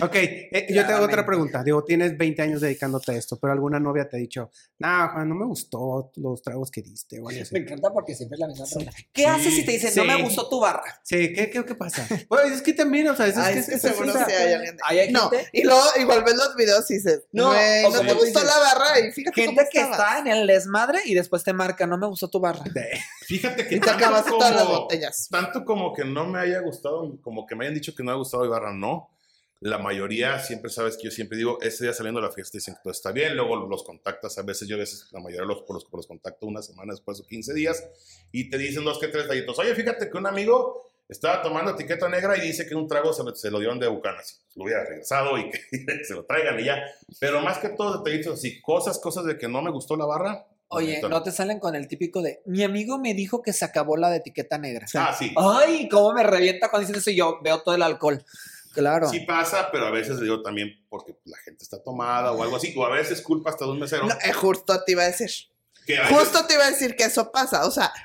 Ok, eh, yo te hago otra pregunta. Digo, tienes 20 años dedicándote a esto, pero alguna novia te ha dicho, no, Juan, no me gustó los tragos que diste. O algo así. Me encanta porque siempre es la misma pregunta. ¿Qué haces si te dicen, Sí. no me gustó tu barra? Sí, ¿qué, qué, qué pasa? Pues es que también, o sea, es, es Ay, que es que es- seguro es- sí hay alguien. hay no, y luego igual ves los videos y dices, No, no, o no como te gustó la barra y fíjate Gente que está en el desmadre y después te marca, no me gustó tu barra. Fíjate que Y te acabaste todas las como- botellas. Tanto como que no me haya gustado, como que me hayan dicho que no me ha gustado Ibarra, no. La mayoría, siempre sabes que yo siempre digo, ese día saliendo de la fiesta dicen que todo está bien, luego los contactas, a veces yo a veces, la mayoría los, los, los contacto una semana después o 15 días, y te dicen dos que tres tallitos. Oye, fíjate que un amigo estaba tomando etiqueta negra y dice que un trago se, lo- se lo dieron de Bucanas. Lo hubiera regresado y que [laughs] se lo traigan y ya. Pero más que todo detallitos así, cosas, cosas de que no me gustó la barra. Oye, neta, no te salen con el típico de, mi amigo me dijo que se acabó la de etiqueta negra. Ah, sí. Ay, cómo me revienta cuando dicen eso y yo veo todo el alcohol. Claro. Sí pasa, pero a veces digo también porque la gente está tomada o algo así, o a veces culpa hasta de un mesero. No, eh, justo te iba a decir. Justo te iba a decir que eso pasa. O sea, ¿Qué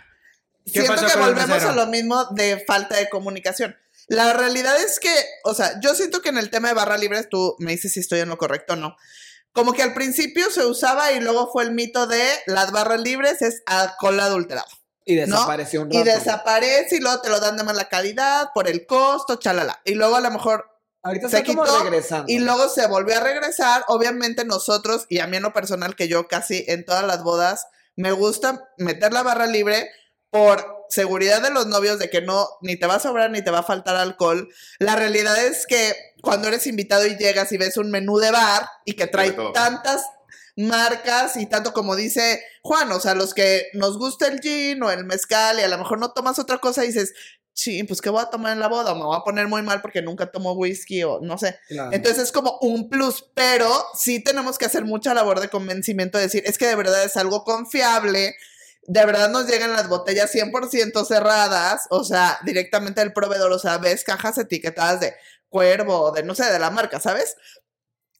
siento que volvemos a lo mismo de falta de comunicación. La realidad es que, o sea, yo siento que en el tema de barra libres, tú me dices si estoy en lo correcto o no. Como que al principio se usaba y luego fue el mito de las barras libres es alcohol adulterado. Y ¿no? desapareció un Y rato. desaparece y luego te lo dan de mala calidad por el costo, chalala. Y luego a lo mejor Ahorita se quitó regresando. y luego se volvió a regresar. Obviamente nosotros, y a mí en lo personal, que yo casi en todas las bodas, me gusta meter la barra libre por seguridad de los novios de que no, ni te va a sobrar ni te va a faltar alcohol. La realidad es que cuando eres invitado y llegas y ves un menú de bar y que trae tantas marcas y tanto como dice Juan, o sea, los que nos gusta el gin o el mezcal y a lo mejor no tomas otra cosa y dices, sí, pues ¿qué voy a tomar en la boda? O me voy a poner muy mal porque nunca tomo whisky o no sé. Claro. Entonces es como un plus, pero sí tenemos que hacer mucha labor de convencimiento, de decir, es que de verdad es algo confiable, de verdad nos llegan las botellas 100% cerradas, o sea, directamente del proveedor, o sea, ves cajas etiquetadas de cuervo, de no sé, de la marca, ¿sabes?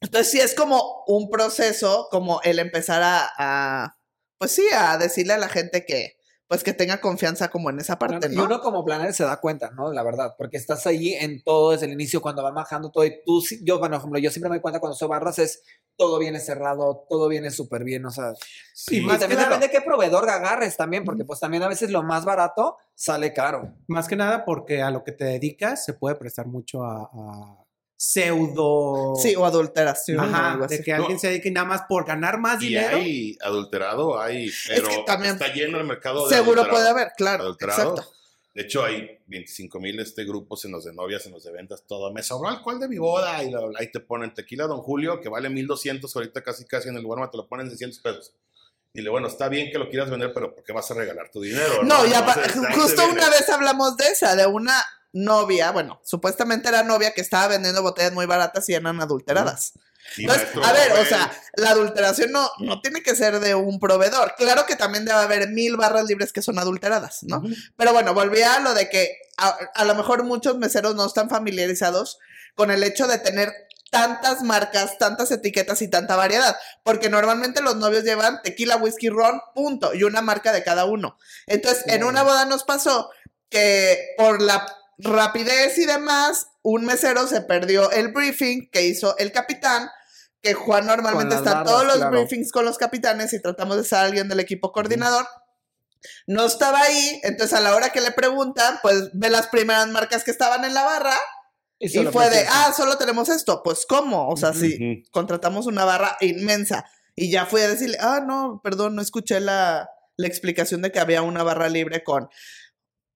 Entonces sí es como un proceso, como el empezar a, a, pues sí, a decirle a la gente que, pues que tenga confianza como en esa parte, Y ¿no? uno como planner se da cuenta, ¿no? La verdad, porque estás ahí en todo desde el inicio, cuando va bajando todo. Y tú, sí- yo, bueno, por ejemplo, yo siempre me doy cuenta cuando soy barras es todo viene cerrado, todo viene súper bien, o sea. Sí. y más también claro. depende de qué proveedor agarres también, porque pues también a veces lo más barato sale caro. Más que nada porque a lo que te dedicas se puede prestar mucho a, a pseudo. Sí, o adulteración o Ajá, algo así. de que alguien No. se dedique nada más por ganar más Y dinero. hay adulterado, hay, pero que también- está lleno el mercado de Seguro puede haber, claro, adulterado. exacto. De hecho, hay 25 mil este, grupos en los de novias, en los de ventas, todo. Me sobró alcohol de mi boda y ahí te ponen tequila Don Julio, que vale 1200, ahorita casi casi en el lugar te lo ponen 600 pesos. Y le bueno, está bien que lo quieras vender, pero ¿por qué vas a regalar tu dinero? No, ya ahí justo una vez hablamos de esa, de una novia, bueno, supuestamente era novia que estaba vendiendo botellas muy baratas y eran adulteradas. Entonces, maestro a ver, o Nobel, sea, la adulteración no, no tiene que ser de un proveedor. Claro que también debe haber mil barras libres que son adulteradas, ¿no? Pero bueno, volví a lo de que a, a lo mejor muchos meseros no están familiarizados con el hecho de tener tantas marcas, tantas etiquetas y tanta variedad, porque normalmente los novios llevan tequila, whisky, ron, punto, y una marca de cada uno. Entonces, en una boda nos pasó que por la rapidez y demás, un mesero se perdió el briefing que hizo el capitán, que Juan normalmente está en todos barras, los claro. briefings con los capitanes y tratamos de ser alguien del equipo coordinador. No estaba ahí, entonces a la hora que le preguntan, pues ve las primeras marcas que estaban en la barra y fue de, ah, solo tenemos esto. Pues, ¿cómo? O sea, si contratamos una barra inmensa y ya fui a decirle, ah, no, perdón, no escuché la, la explicación de que había una barra libre con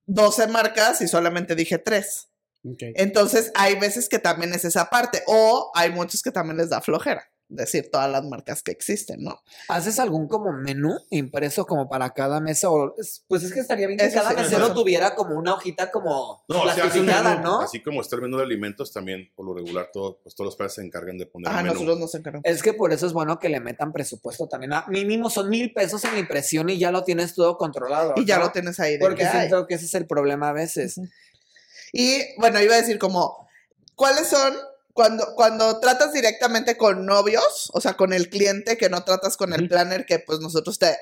12 marcas y solamente dije 3. Ok. Entonces, hay veces que también es esa parte, o hay muchos que también les da flojera decir todas las marcas que existen, ¿no? ¿Haces algún como menú impreso como para cada mesa? O, es- pues es que estaría bien que Eso cada sí, mesero tuviera como una hojita como No, o sea, plastificada, menú, ¿no? Así como está el menú de alimentos, también por lo regular todo, pues, todos los padres se encargan de poner Ah, el menú. nosotros nos encargamos. Es que por eso es bueno que le metan presupuesto también. Ah, mínimo son mil pesos en la impresión y ya lo tienes todo controlado. Y ya lo tienes ahí. De Porque que, siento que ese es el problema a veces. Y bueno, iba a decir como, ¿cuáles son cuando, cuando tratas directamente con novios, o sea, con el cliente, que no tratas con el planner, que pues nosotros te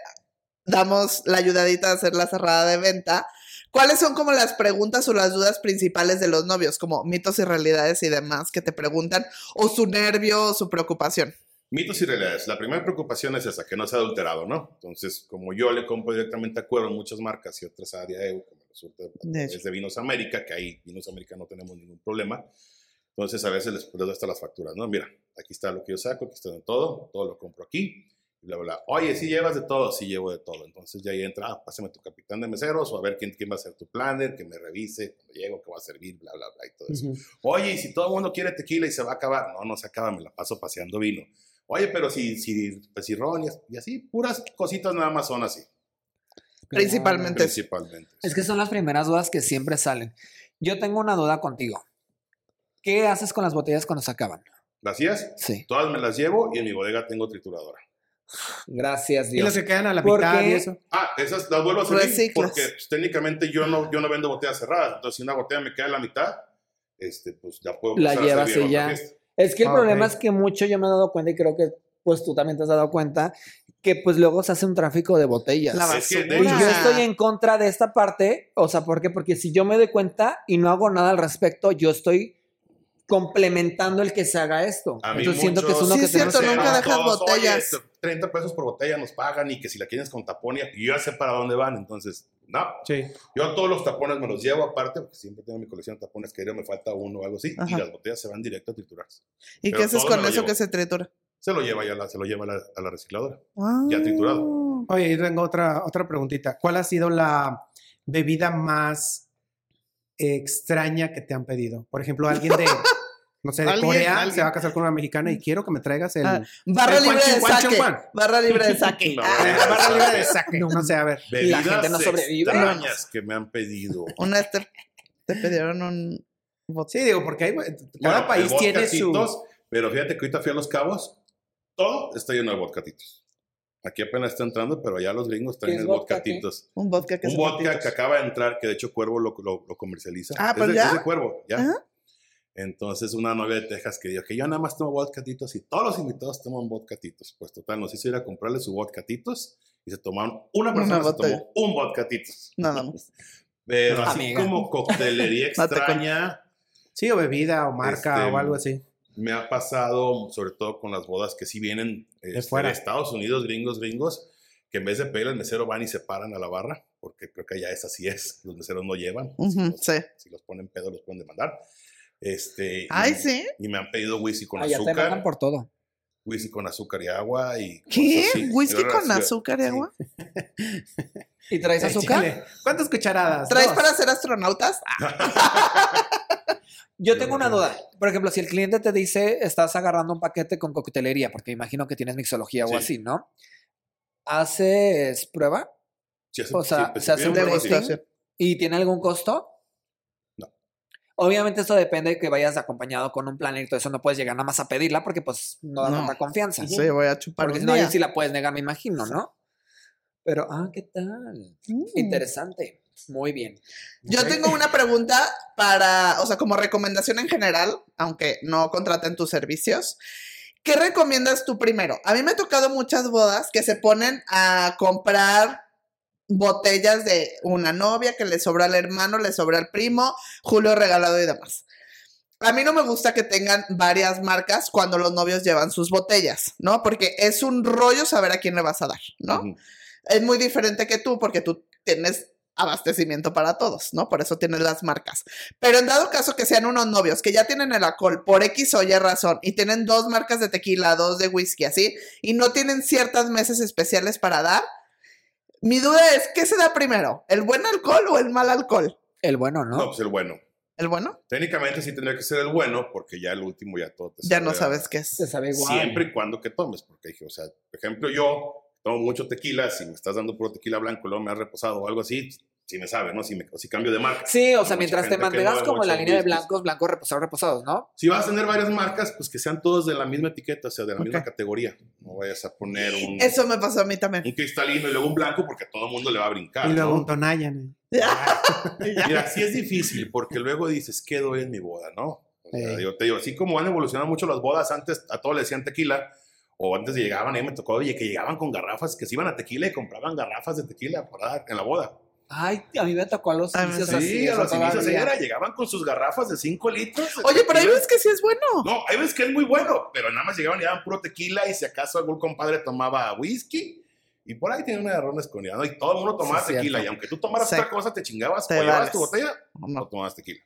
damos la ayudadita de hacer la cerrada de venta. ¿Cuáles son como las preguntas o las dudas principales de los novios, como mitos y realidades y demás que te preguntan, o su nervio o su preocupación? Mitos y realidades. La primera preocupación es esa, que no sea adulterado, ¿no? Entonces, como yo le compro directamente a cuero en muchas marcas y otras a área EU, como resulta a De través de Vinos América, que ahí Vinos América no tenemos ningún problema. Entonces, a veces les les doy hasta las facturas, ¿no? Mira, aquí está lo que yo saco, aquí está todo, todo lo compro aquí, y bla, bla. Oye, si llevas de todo, sí llevo de todo. Entonces, ya ahí entra, ah, pásame tu capitán de meseros o a ver quién, quién va a ser tu planner, que me revise cuando llego, que va a servir, bla, bla, bla, y todo eso. Oye, y si todo el mundo quiere tequila y se va a acabar, no, no se acaba, me la paso paseando vino. Oye, pero si, si, pues, si ron y as- y así, puras cositas nada más son así, Principalmente principalmente. Es que son las primeras dudas que siempre salen. Yo tengo una duda contigo. ¿Qué haces con las botellas cuando se acaban? ¿Las hacías? Sí. Todas me las llevo y en mi bodega tengo trituradora. Gracias, Y las Dios. que quedan a la ¿Por mitad y eso. Ah, esas las vuelvo a Reciclas. porque pues, técnicamente yo no, yo no vendo botellas cerradas. Entonces, si una botella me queda a la mitad, este, pues ya puedo La llevas y ya. Es que el Ah, problema es que mucho yo me he dado cuenta y creo que pues tú también te has dado cuenta que pues luego se hace un tráfico de botellas. La Es que, de Y basura. yo estoy en contra de esta parte, o sea, ¿por qué? Porque si yo me doy cuenta y no hago nada al respecto, yo estoy complementando el que se haga esto. A mí Entonces siento que es uno Sí, que es cierto, tenemos nunca dejas Todos, oye, botellas. este, 30 pesos por botella nos pagan y que si la quieres con tapón, y yo ya sé para dónde van. Entonces, no, Sí. Yo todos los tapones me los llevo aparte, porque siempre tengo mi colección de tapones que me falta uno o algo así, y las botellas se van directo a triturarse. ¿Y Pero qué haces con eso llevo. que se tritura? Se lo lleva ya la, se lo lleva a la, a la recicladora. Ah. Ya triturado. Oye, y tengo otra, otra preguntita. ¿Cuál ha sido la bebida más extraña que te han pedido? Por ejemplo, alguien de, no sé, de Alguien, Corea alguien. se va a casar con una mexicana y quiero que me traigas el... Ah, barra el libre Juan de Juan saque. Juan. [laughs] Barra libre de saque. No, Ah, barra libre de saque. No sé, a ver. Y la gente no sobrevive. extrañas que me han pedido. una te, te pidieron un. Sí, digo, porque hay, cada Bueno, país tiene su... Pero fíjate que ahorita fui a Los Cabos, todo está lleno de vodcatitos. Aquí apenas está entrando, pero allá los gringos traen ¿Qué es el vodka, vodcatitos. Un vodka que Un vodka que acaba de entrar, que de hecho Cuervo lo, lo- lo comercializa. Ah, es pues de, ya. es de Cuervo, ya. Ajá. Entonces una novia de Texas que dijo que yo nada más tomo vodcatitos y todos los invitados toman vodcatitos. Pues total, nos hizo ir a comprarle su vodcatitos y se tomaron, una persona se botella. tomó un vodcatitos. Nada más. [laughs] Pero así Amiga. como coctelería [laughs] extraña, Sí, o bebida o marca Este, o algo así. me ha pasado, sobre todo con las bodas que sí vienen este, fuera. de Estados Unidos, gringos, gringos, que en vez de pedir al mesero van y se paran a la barra, porque creo que allá es así es, los meseros no llevan, si, Ujú, los, sí. si los ponen pedo los pueden demandar. Este, Ay, y, sí. y me han pedido whisky con Allá te azúcar, mandan por todo. whisky con azúcar y agua y ¿Qué? así. ¿Whisky con azúcar y sí. agua? [laughs] ¿Y traes azúcar? Échale. ¿Cuántas cucharadas? ¿Traes Dos. para ser astronautas? [laughs] Yo tengo una duda. Por ejemplo, si el cliente te dice, estás agarrando un paquete con coctelería, porque imagino que tienes mixología o Sí. así, ¿no? ¿Haces prueba? Sí, O sea, sí, pues, se hace un. Degustación. ¿Y tiene algún costo? Obviamente esto depende de que vayas acompañado con un planner y todo eso. No puedes llegar nada más a pedirla porque pues no da No. tanta confianza. Sí, voy a chupar Porque si no, ahí sí la puedes negar, me imagino, ¿no? Pero, ah, ¿qué tal? Mm. Interesante. Muy bien. Yo tengo una pregunta para, o sea, como recomendación en general, aunque no contraten tus servicios. ¿Qué recomiendas tú primero? A mí me ha tocado muchas bodas que se ponen a comprar botellas de una novia que le sobra al hermano, le sobra al primo, Julio regalado y demás. A mí no me gusta que tengan varias marcas cuando los novios llevan sus botellas, ¿no? Porque es un rollo saber a quién le vas a dar, ¿no? Es muy diferente que tú porque tú tienes abastecimiento para todos, ¿no? Por eso tienes las marcas. Pero en dado caso que sean unos novios que ya tienen el alcohol por X o Y razón y tienen dos marcas de tequila, dos de whisky, así, y no tienen ciertas mesas especiales para dar, mi duda es, ¿qué se da primero? ¿El buen alcohol o el mal alcohol? El bueno, ¿no? No, pues el bueno. ¿El bueno? Técnicamente sí tendría que ser el bueno, porque ya el último ya todo te Ya sabe no a- sabes qué es. Se sabe igual. Siempre y cuando que tomes, porque dije, o sea, por ejemplo, yo tomo mucho tequila, si me estás dando puro tequila blanco, luego me has reposado o algo así, si me sabe, ¿no? Si, me, o si cambio de marca. Sí, o sea, mientras te mantengas no como en la línea de blancos, blancos, reposados, reposados, ¿no? Si vas a tener varias marcas, pues que sean todos de la misma etiqueta, o sea, de la misma Ok. categoría. No vayas a poner un, Eso me pasó a mí también. un cristalino y luego un blanco porque a todo el mundo le va a brincar. Y luego ¿no? un Tonayan. [laughs] Ya. [laughs] Mira, sí es difícil porque luego dices, ¿qué doy en mi boda, no? O sea, Ey. digo, te digo, así como han evolucionado mucho las bodas, antes a todos le decían tequila, o antes llegaban, a mí me tocó, oye, que llegaban con garrafas, que se iban a tequila y compraban garrafas de tequila para dar en la boda. Ay, a mí me tocó a los inicios sí, así. Sí, a los inicios era, llegaban con sus garrafas de 5 litros. Oye, pero ahí tequila. ves que sí es bueno. No, hay veces que es muy bueno, pero nada más llegaban y daban puro tequila y si acaso algún compadre tomaba whisky y por ahí tenía una de ron escondida, ¿no? Y todo el mundo tomaba Sí, tequila cierto. y aunque tú tomaras Sí. otra cosa, te chingabas, Te o llevabas tu botella No. tomabas tequila.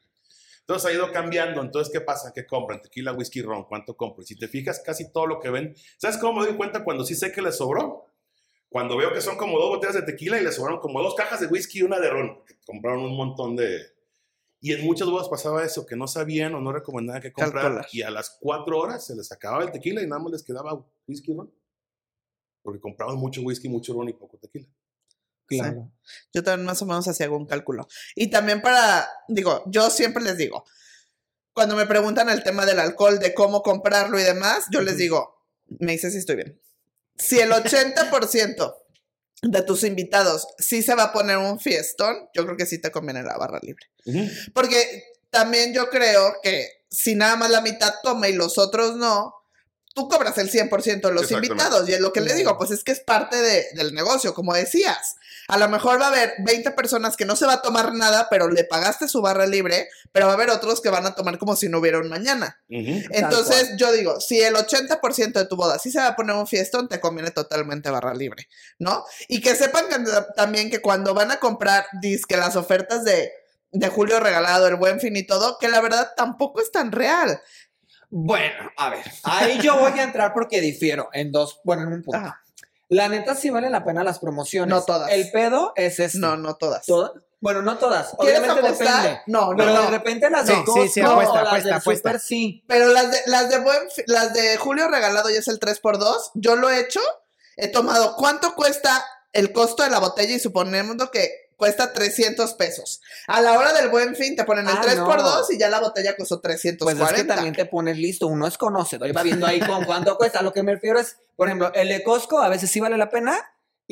Entonces ha ido cambiando. Entonces, ¿qué pasa? ¿Qué compran? Tequila, whisky, ron. ¿Cuánto compro? Y si te fijas, casi todo lo que ven. ¿Sabes cómo me doy cuenta cuando sí sé que les sobró? Cuando veo que son como dos botellas de tequila y les sobraron como dos cajas de whisky y una de ron. Compraron un montón de... Y en muchas bodas pasaba eso, que no sabían o no recomendaban qué comprar. Calcular. Y a las cuatro horas se les acababa el tequila y nada más les quedaba whisky y ron. Porque compraban mucho whisky, mucho ron y poco tequila. Claro. Yo también más o menos hacía algún cálculo. Y también para, digo, yo siempre les digo, cuando me preguntan el tema del alcohol, de cómo comprarlo y demás, yo les digo, me dice si estoy bien. Si el 80% de tus invitados sí se va a poner un fiestón, yo creo que sí te conviene la barra libre. Porque también yo creo que si nada más la mitad toma y los otros no, tú cobras el 100% de los invitados. Y es lo que le digo, pues es que es parte de- del negocio, como decías. A lo mejor va a haber 20 personas que no se va a tomar nada, pero le pagaste su barra libre, pero va a haber otros que van a tomar como si no hubiera un mañana. Entonces, yo digo, si el 80% de tu boda sí se va a poner un fiestón, te conviene totalmente barra libre, ¿no? Y que sepan que- también que cuando van a comprar disque las ofertas de, de Julio Regalado, el Buen Fin y todo, que la verdad tampoco es tan real. Bueno, a ver, ahí yo voy a entrar porque difiero en dos, bueno, en un punto. Ah. La neta sí vale la pena las promociones. No todas. El pedo es este. No, no todas. Todas- Bueno, no todas. ¿Quieres Obviamente apostar? depende. No, no, Pero no. de repente las Sí, de sí, Costco sí, apuesta, o las apuesta, del apuesta. Super sí. Pero las de, las de buen Fi- las de Julio Regalado ya es el 3x2. Yo lo he hecho. He tomado. ¿Cuánto cuesta el costo de la botella? Y suponemos que cuesta 300 pesos. A la hora del buen fin te ponen el Ah, 3x2 no. y ya la botella costó 340. Pues es que también te pones listo, uno es conocedor y va viendo ahí con cuánto cuesta. Lo que me refiero es, por ejemplo, el de Costco a veces sí vale la pena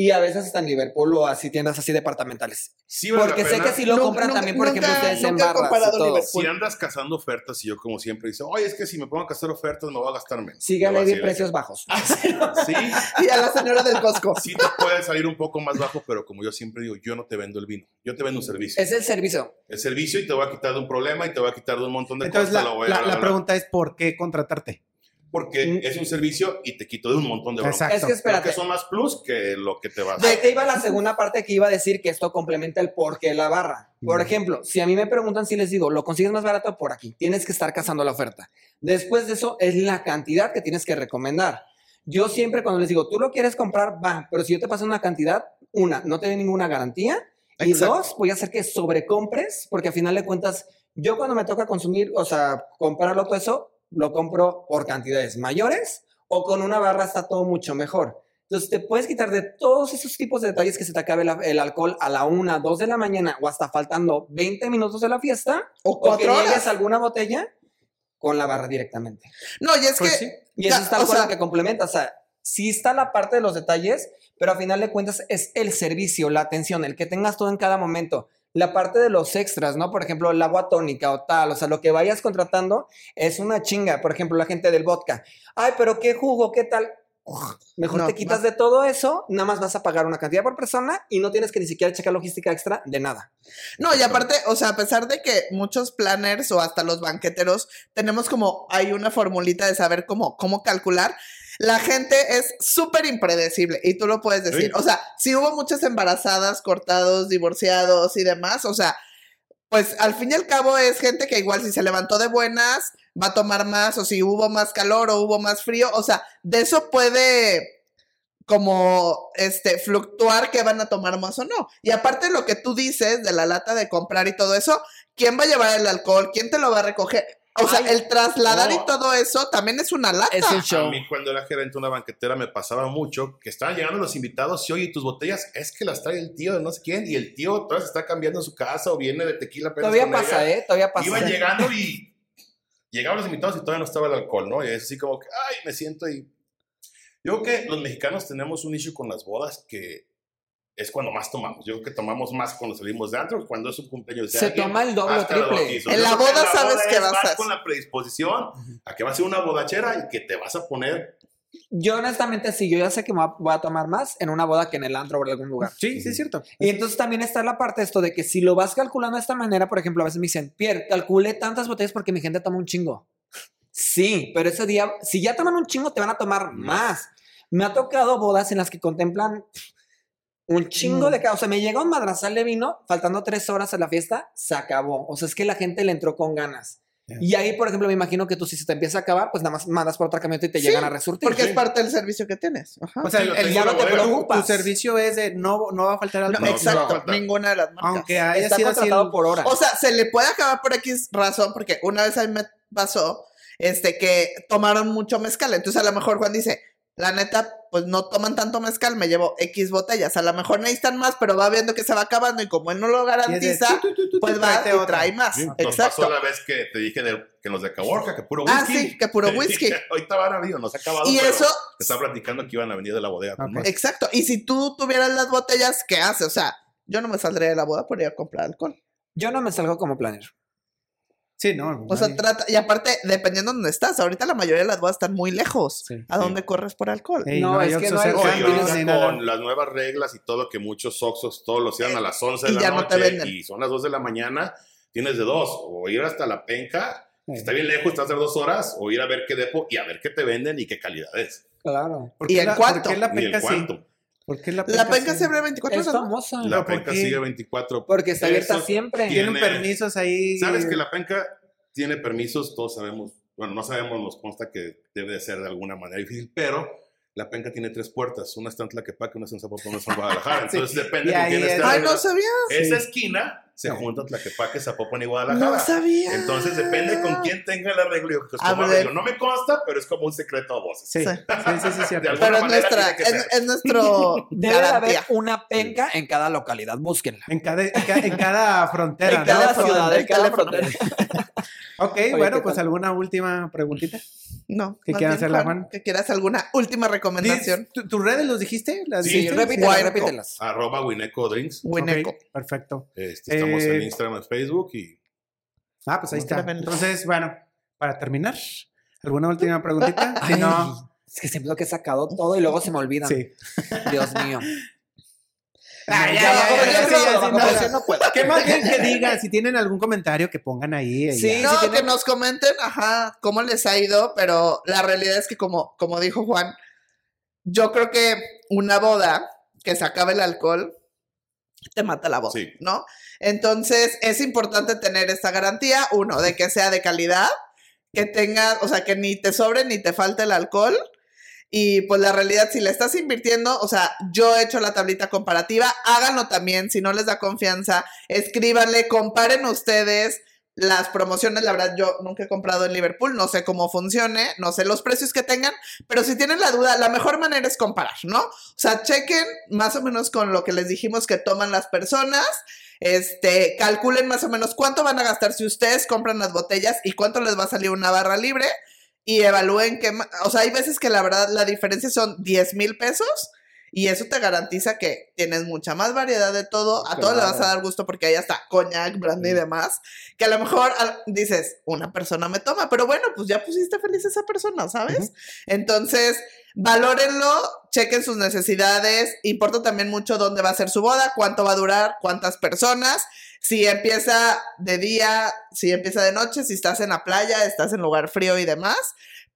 y a veces está en Liverpool o así tiendas así departamentales. Sí vale la Porque sé que si lo Nunca- compran también, por ejemplo, nunca- ustedes en barras y todo. Si andas cazando ofertas y yo como siempre dice, oye, es que si me pongo a cazar ofertas me voy a gastar menos. Sigue a le precios bajos. [laughs] Sí, [laughs] Y a la señora del Costco. sí te puede salir un poco más bajo, pero como yo siempre digo, yo no te vendo el vino, yo te vendo un servicio. Es el servicio. El servicio y te voy a quitar de un problema y te voy a quitar de un montón de Entonces, cosas. la, la- pregunta es: ¿por qué contratarte? Porque Mm. es un servicio y te quito de un montón de broncas. Exacto. Es que espérate. que son más plus que lo que te vas. Ahí te iba la segunda parte que iba a decir que esto complementa el por qué la barra. Por Mm. ejemplo, si a mí me preguntan si les digo, lo consigues más barato por aquí, tienes que estar cazando la oferta. Después de eso es la cantidad que tienes que recomendar. Yo siempre cuando les digo, tú lo quieres comprar, va, pero si yo te paso una cantidad, una, no te doy ninguna garantía. Y Exacto. dos, voy a hacer que sobrecompres, porque al final de cuentas, yo cuando me toca consumir, o sea, comprarlo todo eso, lo compro por cantidades mayores o con una barra está todo mucho mejor. Entonces te puedes quitar de todos esos tipos de detalles que se te acabe la- el alcohol a la una, dos de la mañana o hasta faltando 20 minutos de la fiesta O o que cuatro llegues a alguna botella con la barra directamente. No, y es Pues que. sí. Y eso Ya, está con sea- que complementa. O sea, sí está la parte de los detalles, pero a final de cuentas es el servicio, la atención, el que tengas todo en cada momento. La parte de los extras, ¿no? Por ejemplo, el agua tónica o tal, o sea, lo que vayas contratando es una chinga. Por ejemplo, la gente del vodka. Ay, pero qué jugo, qué tal. Mejor No, te quitas de todo eso, nada más vas a pagar una cantidad por persona y no tienes que ni siquiera checar logística extra de nada. No, y aparte, o sea, a pesar de que muchos planners o hasta los banqueteros tenemos como hay una formulita de saber cómo, cómo calcular, la gente es súper impredecible y tú lo puedes decir. Sí. O sea, si hubo muchas embarazadas, cortados, divorciados y demás, o sea, pues al fin y al cabo es gente que igual si se levantó de buenas va a tomar más o si hubo más calor o hubo más frío, o sea, de eso puede como este fluctuar que van a tomar más o no. Y aparte lo que tú dices de la lata de comprar y todo eso, ¿quién va a llevar el alcohol? ¿Quién te lo va a recoger? O sea, Ay, el trasladar no. y todo eso también es una lata. Es un A show. mí cuando era gerente de una banquetera me pasaba mucho que estaban llegando los invitados y oye, tus botellas es que las trae el tío de no sé quién y el tío todavía se está cambiando en su casa o viene de tequila. Todavía pasa, ella. ¿eh? Todavía pasa. Iban llegando y llegaban los invitados y todavía no estaba el alcohol, ¿no? Y es así como que, ay, me siento y... Yo creo que los mexicanos tenemos un issue con las bodas que es cuando más tomamos. Yo creo que tomamos más cuando salimos de antro, cuando es un cumpleaños de Se alguien, toma el doble triple. En la boda sabes es- que vas a- con la predisposición a que va a ser una bodachera y que te vas a poner Yo honestamente sí, yo ya sé que me voy a- voy a tomar más en una boda que en el antro o en algún lugar. Sí, sí, es cierto. Y entonces también está la parte de esto de que si lo vas calculando de esta manera, por ejemplo, a veces me dicen, Pierre, calculé tantas botellas porque mi gente toma un chingo. Sí, pero ese día, si ya toman un chingo, te van a tomar más. Me ha tocado bodas en las que contemplan un chingo Mm. de. O sea, me llega un madrazal de vino, faltando tres horas a la fiesta, se acabó. O sea, es que la gente le entró con ganas. Y ahí, por ejemplo, me imagino que tú si se te empieza a acabar, pues nada más mandas por otra camioneta y te Sí, llegan a resurtir. Porque Sí. es parte del servicio que tienes. Ajá. O sea, Sí, el, el- no te preocupas. tu servicio es de no, no va a faltar No, alcohol. no, exacto, no, ninguna de las marcas. Aunque haya Está sido así. contratado el- por hora. O sea, se le puede acabar por X razón, porque una vez a mí me pasó este, que tomaron mucho mezcal. Entonces, a lo mejor Juan dice, la neta, pues no toman tanto mezcal, me llevo X botellas. A lo mejor necesitan más, pero va viendo que se va acabando y como él no lo garantiza, tu, tu, tu, pues va y otra. trae más. Sí, Nos Exacto. pasó la vez que te dije de- que los de Caborca, que puro Ah, whisky. sí, que puro [laughs] whisky. Ahorita van a abrir, no se ha acabado. Y pero eso, te Estaba platicando que iban a venir de la bodega. con Ok. más. exacto. Y si tú tuvieras las botellas, ¿qué hace? O sea, yo no me saldría de la boda por ir a comprar alcohol. Yo no me salgo como planner. Sí, no. O sea, trata, y aparte, dependiendo de dónde estás, ahorita la mayoría de las bodas están muy lejos. Sí. ¿A dónde corres por alcohol? Ey, No, es que no hay- Oye, no con las nuevas reglas y todo, que muchos Oxxos todos los cierran a las 11 de Y la ya noche y son las 2 de la mañana, tienes de dos, o ir hasta la penca, que está bien lejos, estás de dos horas, o ir a ver qué depo y a ver qué te venden y qué calidad es. Claro. ¿Por ¿Y qué en la- cuánto? ¿Por qué la Ni el penca sí? ¿Por qué la La penca sí? se abre 24 Es horas. ¿no? famosa. La ¿por penca sigue 24 Porque está abierta siempre. Tienen Tiene- permisos ahí. Sabes que la penca tiene permisos, todos sabemos, bueno, no sabemos, nos consta que debe de ser de alguna manera difícil, pero la penca tiene tres puertas, una está en Tlaquepaque, una está en Zapopan, una está en Guadalajara, [laughs] Sí. entonces Y depende ahí quién es- esté. Ay, no sabía. Esa Sí. esquina se Sí. juntan Tlaquepaque, Zapopan y Guadalajara. No sabía. Entonces depende con quién tenga el arreglo. Yo, pues, como arreglo. No me consta, pero es como un secreto a voces. Sí, Sí. [laughs] sí, sí, sí, cierto. Pero es nuestra, es, es nuestro [laughs] Debe de haber garantía. una penca en cada localidad. Búsquenla. En cada, en ca- en cada frontera. En cada ¿no? ciudad, en cada frontera. [laughs] Ok, Oye, bueno, ¿qué pues tal? alguna última preguntita. No. ¿Qué bien, hacerla, Juan? ¿Que quieras alguna última recomendación? ¿Tu- ¿Tus redes los dijiste? ¿Las Sí, dijiste? repítelas. Arroba Wineco Drinks. Wineco. Ok, perfecto. Este, estamos Eh, en Instagram, Facebook y Ah, pues ahí está. Entonces, bueno, para terminar, ¿alguna última preguntita? Si no, Es que siempre lo que he sacado todo y luego se me olvidan. sí. Dios mío. Ah. Que más bien que digan, si tienen algún comentario, que pongan ahí. ahí Sí. No, que nos comenten, ajá, cómo les ha ido, pero la realidad es que como, como dijo Juan, yo creo que una boda que se acabe el alcohol te mata la boda, Sí. ¿no? Entonces es importante tener esta garantía, uno, de que sea de calidad, que tenga, o sea, que ni te sobre ni te falte el alcohol. Y pues la realidad, si le estás invirtiendo, o sea, yo he hecho la tablita comparativa, háganlo también, si no les da confianza, escríbanle, comparen ustedes las promociones, la verdad yo nunca he comprado en Liverpool, no sé cómo funcione, no sé los precios que tengan, pero si tienen la duda, la mejor manera es comparar, ¿no? O sea, chequen más o menos con lo que les dijimos que toman las personas, este, calculen más o menos cuánto van a gastar si ustedes compran las botellas y cuánto les va a salir una barra libre y evalúen que, o sea, hay veces que la verdad la diferencia son 10 mil pesos y eso te garantiza que tienes mucha más variedad de todo, a todo le vas a Claro. dar gusto porque hay hasta coñac, brandy y demás, que a lo mejor al- dices, una persona me toma, pero bueno, pues ya pusiste feliz a esa persona, ¿sabes? Entonces, valórenlo, chequen sus necesidades, importa también mucho dónde va a ser su boda, cuánto va a durar, cuántas personas, si empieza de día, si empieza de noche, si estás en la playa, estás en lugar frío y demás.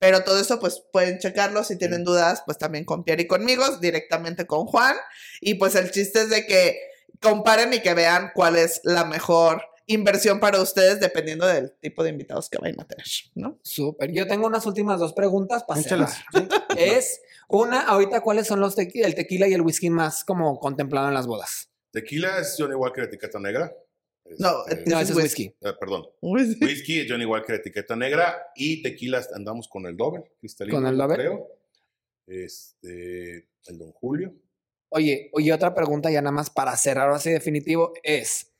Pero todo eso, pues pueden checarlo. Si tienen dudas, pues también con Pierre y conmigo, directamente con Juan. Y pues el chiste es de que comparen y que vean cuál es la mejor inversión para ustedes dependiendo del tipo de invitados que vayan a tener, ¿no? Súper. Yo tengo unas últimas dos preguntas para. [laughs] Es una, ahorita, ¿cuáles son los tequi- el tequila y el whisky más como contemplado en las bodas? tequila es Johnny Walker etiqueta negra. No, Este, No, Ese es whisky. eh, perdón. Whisky Johnny Walker etiqueta negra y tequila andamos con el doble cristalino. ¿Con el Doble? Creo. Este, el Don Julio. Oye, oye, otra pregunta ya nada más para cerrar así definitivo es,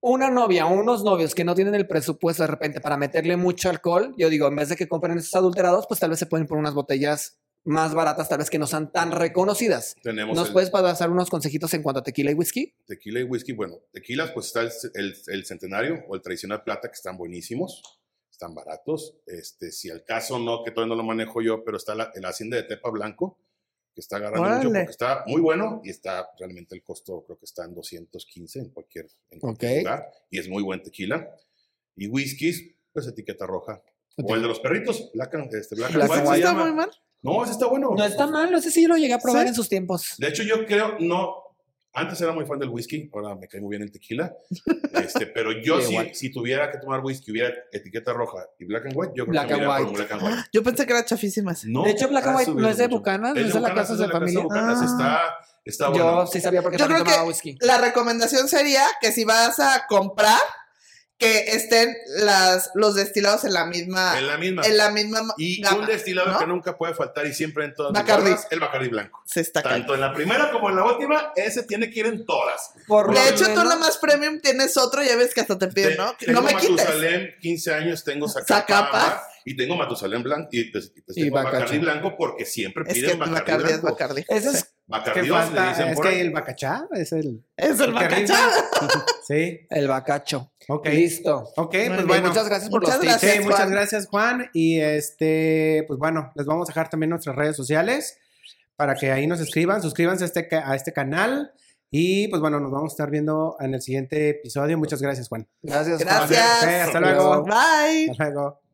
una novia o unos novios que no tienen el presupuesto de repente para meterle mucho alcohol, yo digo, en vez de que compren esos adulterados, pues tal vez se pueden poner unas botellas más baratas, tal vez que no sean tan reconocidas. Tenemos ¿Nos el puedes pasar unos consejitos en cuanto a tequila y whisky? tequila y whisky. Bueno, tequilas, pues está el, el- el centenario o el tradicional plata, que están buenísimos, están baratos. Este, si al caso no, que todavía no lo manejo yo, pero está la, la hacienda de Tepa Blanco, que está agarrando mucho porque está muy bueno y está realmente el costo, creo que está en 215 en cualquier, en cualquier lugar. Y es muy buen tequila. Y whiskies, pues etiqueta roja. O el de los perritos, Black and, este, Black and White. ¿Está muy mal? No, ese está bueno. No está mal, ese sí lo llegué a probar ¿Sí? en sus tiempos. De hecho, yo creo, no, antes era muy fan del whisky, ahora me cae muy bien el tequila, [laughs] este, pero yo Sí, si, si tuviera que tomar whisky, hubiera etiqueta roja y black and white, yo creo Black que and por white. black and white. Yo pensé que era chafísima. esa. No, de hecho, Black and ha White no es de. Bucanas, Es es de la casa de la casa familia. Bucanas, Ah. está, está Yo bueno. sí sabía porque Yo también creo tomaba que whisky. la recomendación sería que si vas a comprar, que estén las, los destilados en la misma, En la misma. en la misma y gama, un destilado ¿no? que nunca puede faltar y siempre en todas bodas, el Bacardi blanco. Se está cayendo. Tanto en la primera como en la última, ese tiene que ir en todas. Por De hecho, tú menos- nada más premium tienes otro, ya ves que hasta te piden, ¿no? No me quites. Matusalén, 15 años, tengo Zacapa. Y tengo Matusalén blanco y, Y tengo Bacacho. Bacardi blanco porque siempre Es piden que Bacardi, Bacardi es blanco. Bacardi. Ese es ¿Qué Dios, le dicen Es por que ahí. el bacachá es el... Es el que bacachá. [laughs] Sí, el bacacho. ok. Listo. Ok, Muy pues bien, bueno. Muchas gracias por Muchas los tips. gracias. Sí, muchas gracias, Juan. Y este, pues bueno, les vamos a dejar también nuestras redes sociales para que ahí nos escriban. Suscríbanse a este, a este canal. Y pues bueno, nos vamos a estar viendo en el siguiente episodio. Muchas gracias, Juan. Gracias. Juan. Gracias. Hasta luego. Bye. Hasta luego.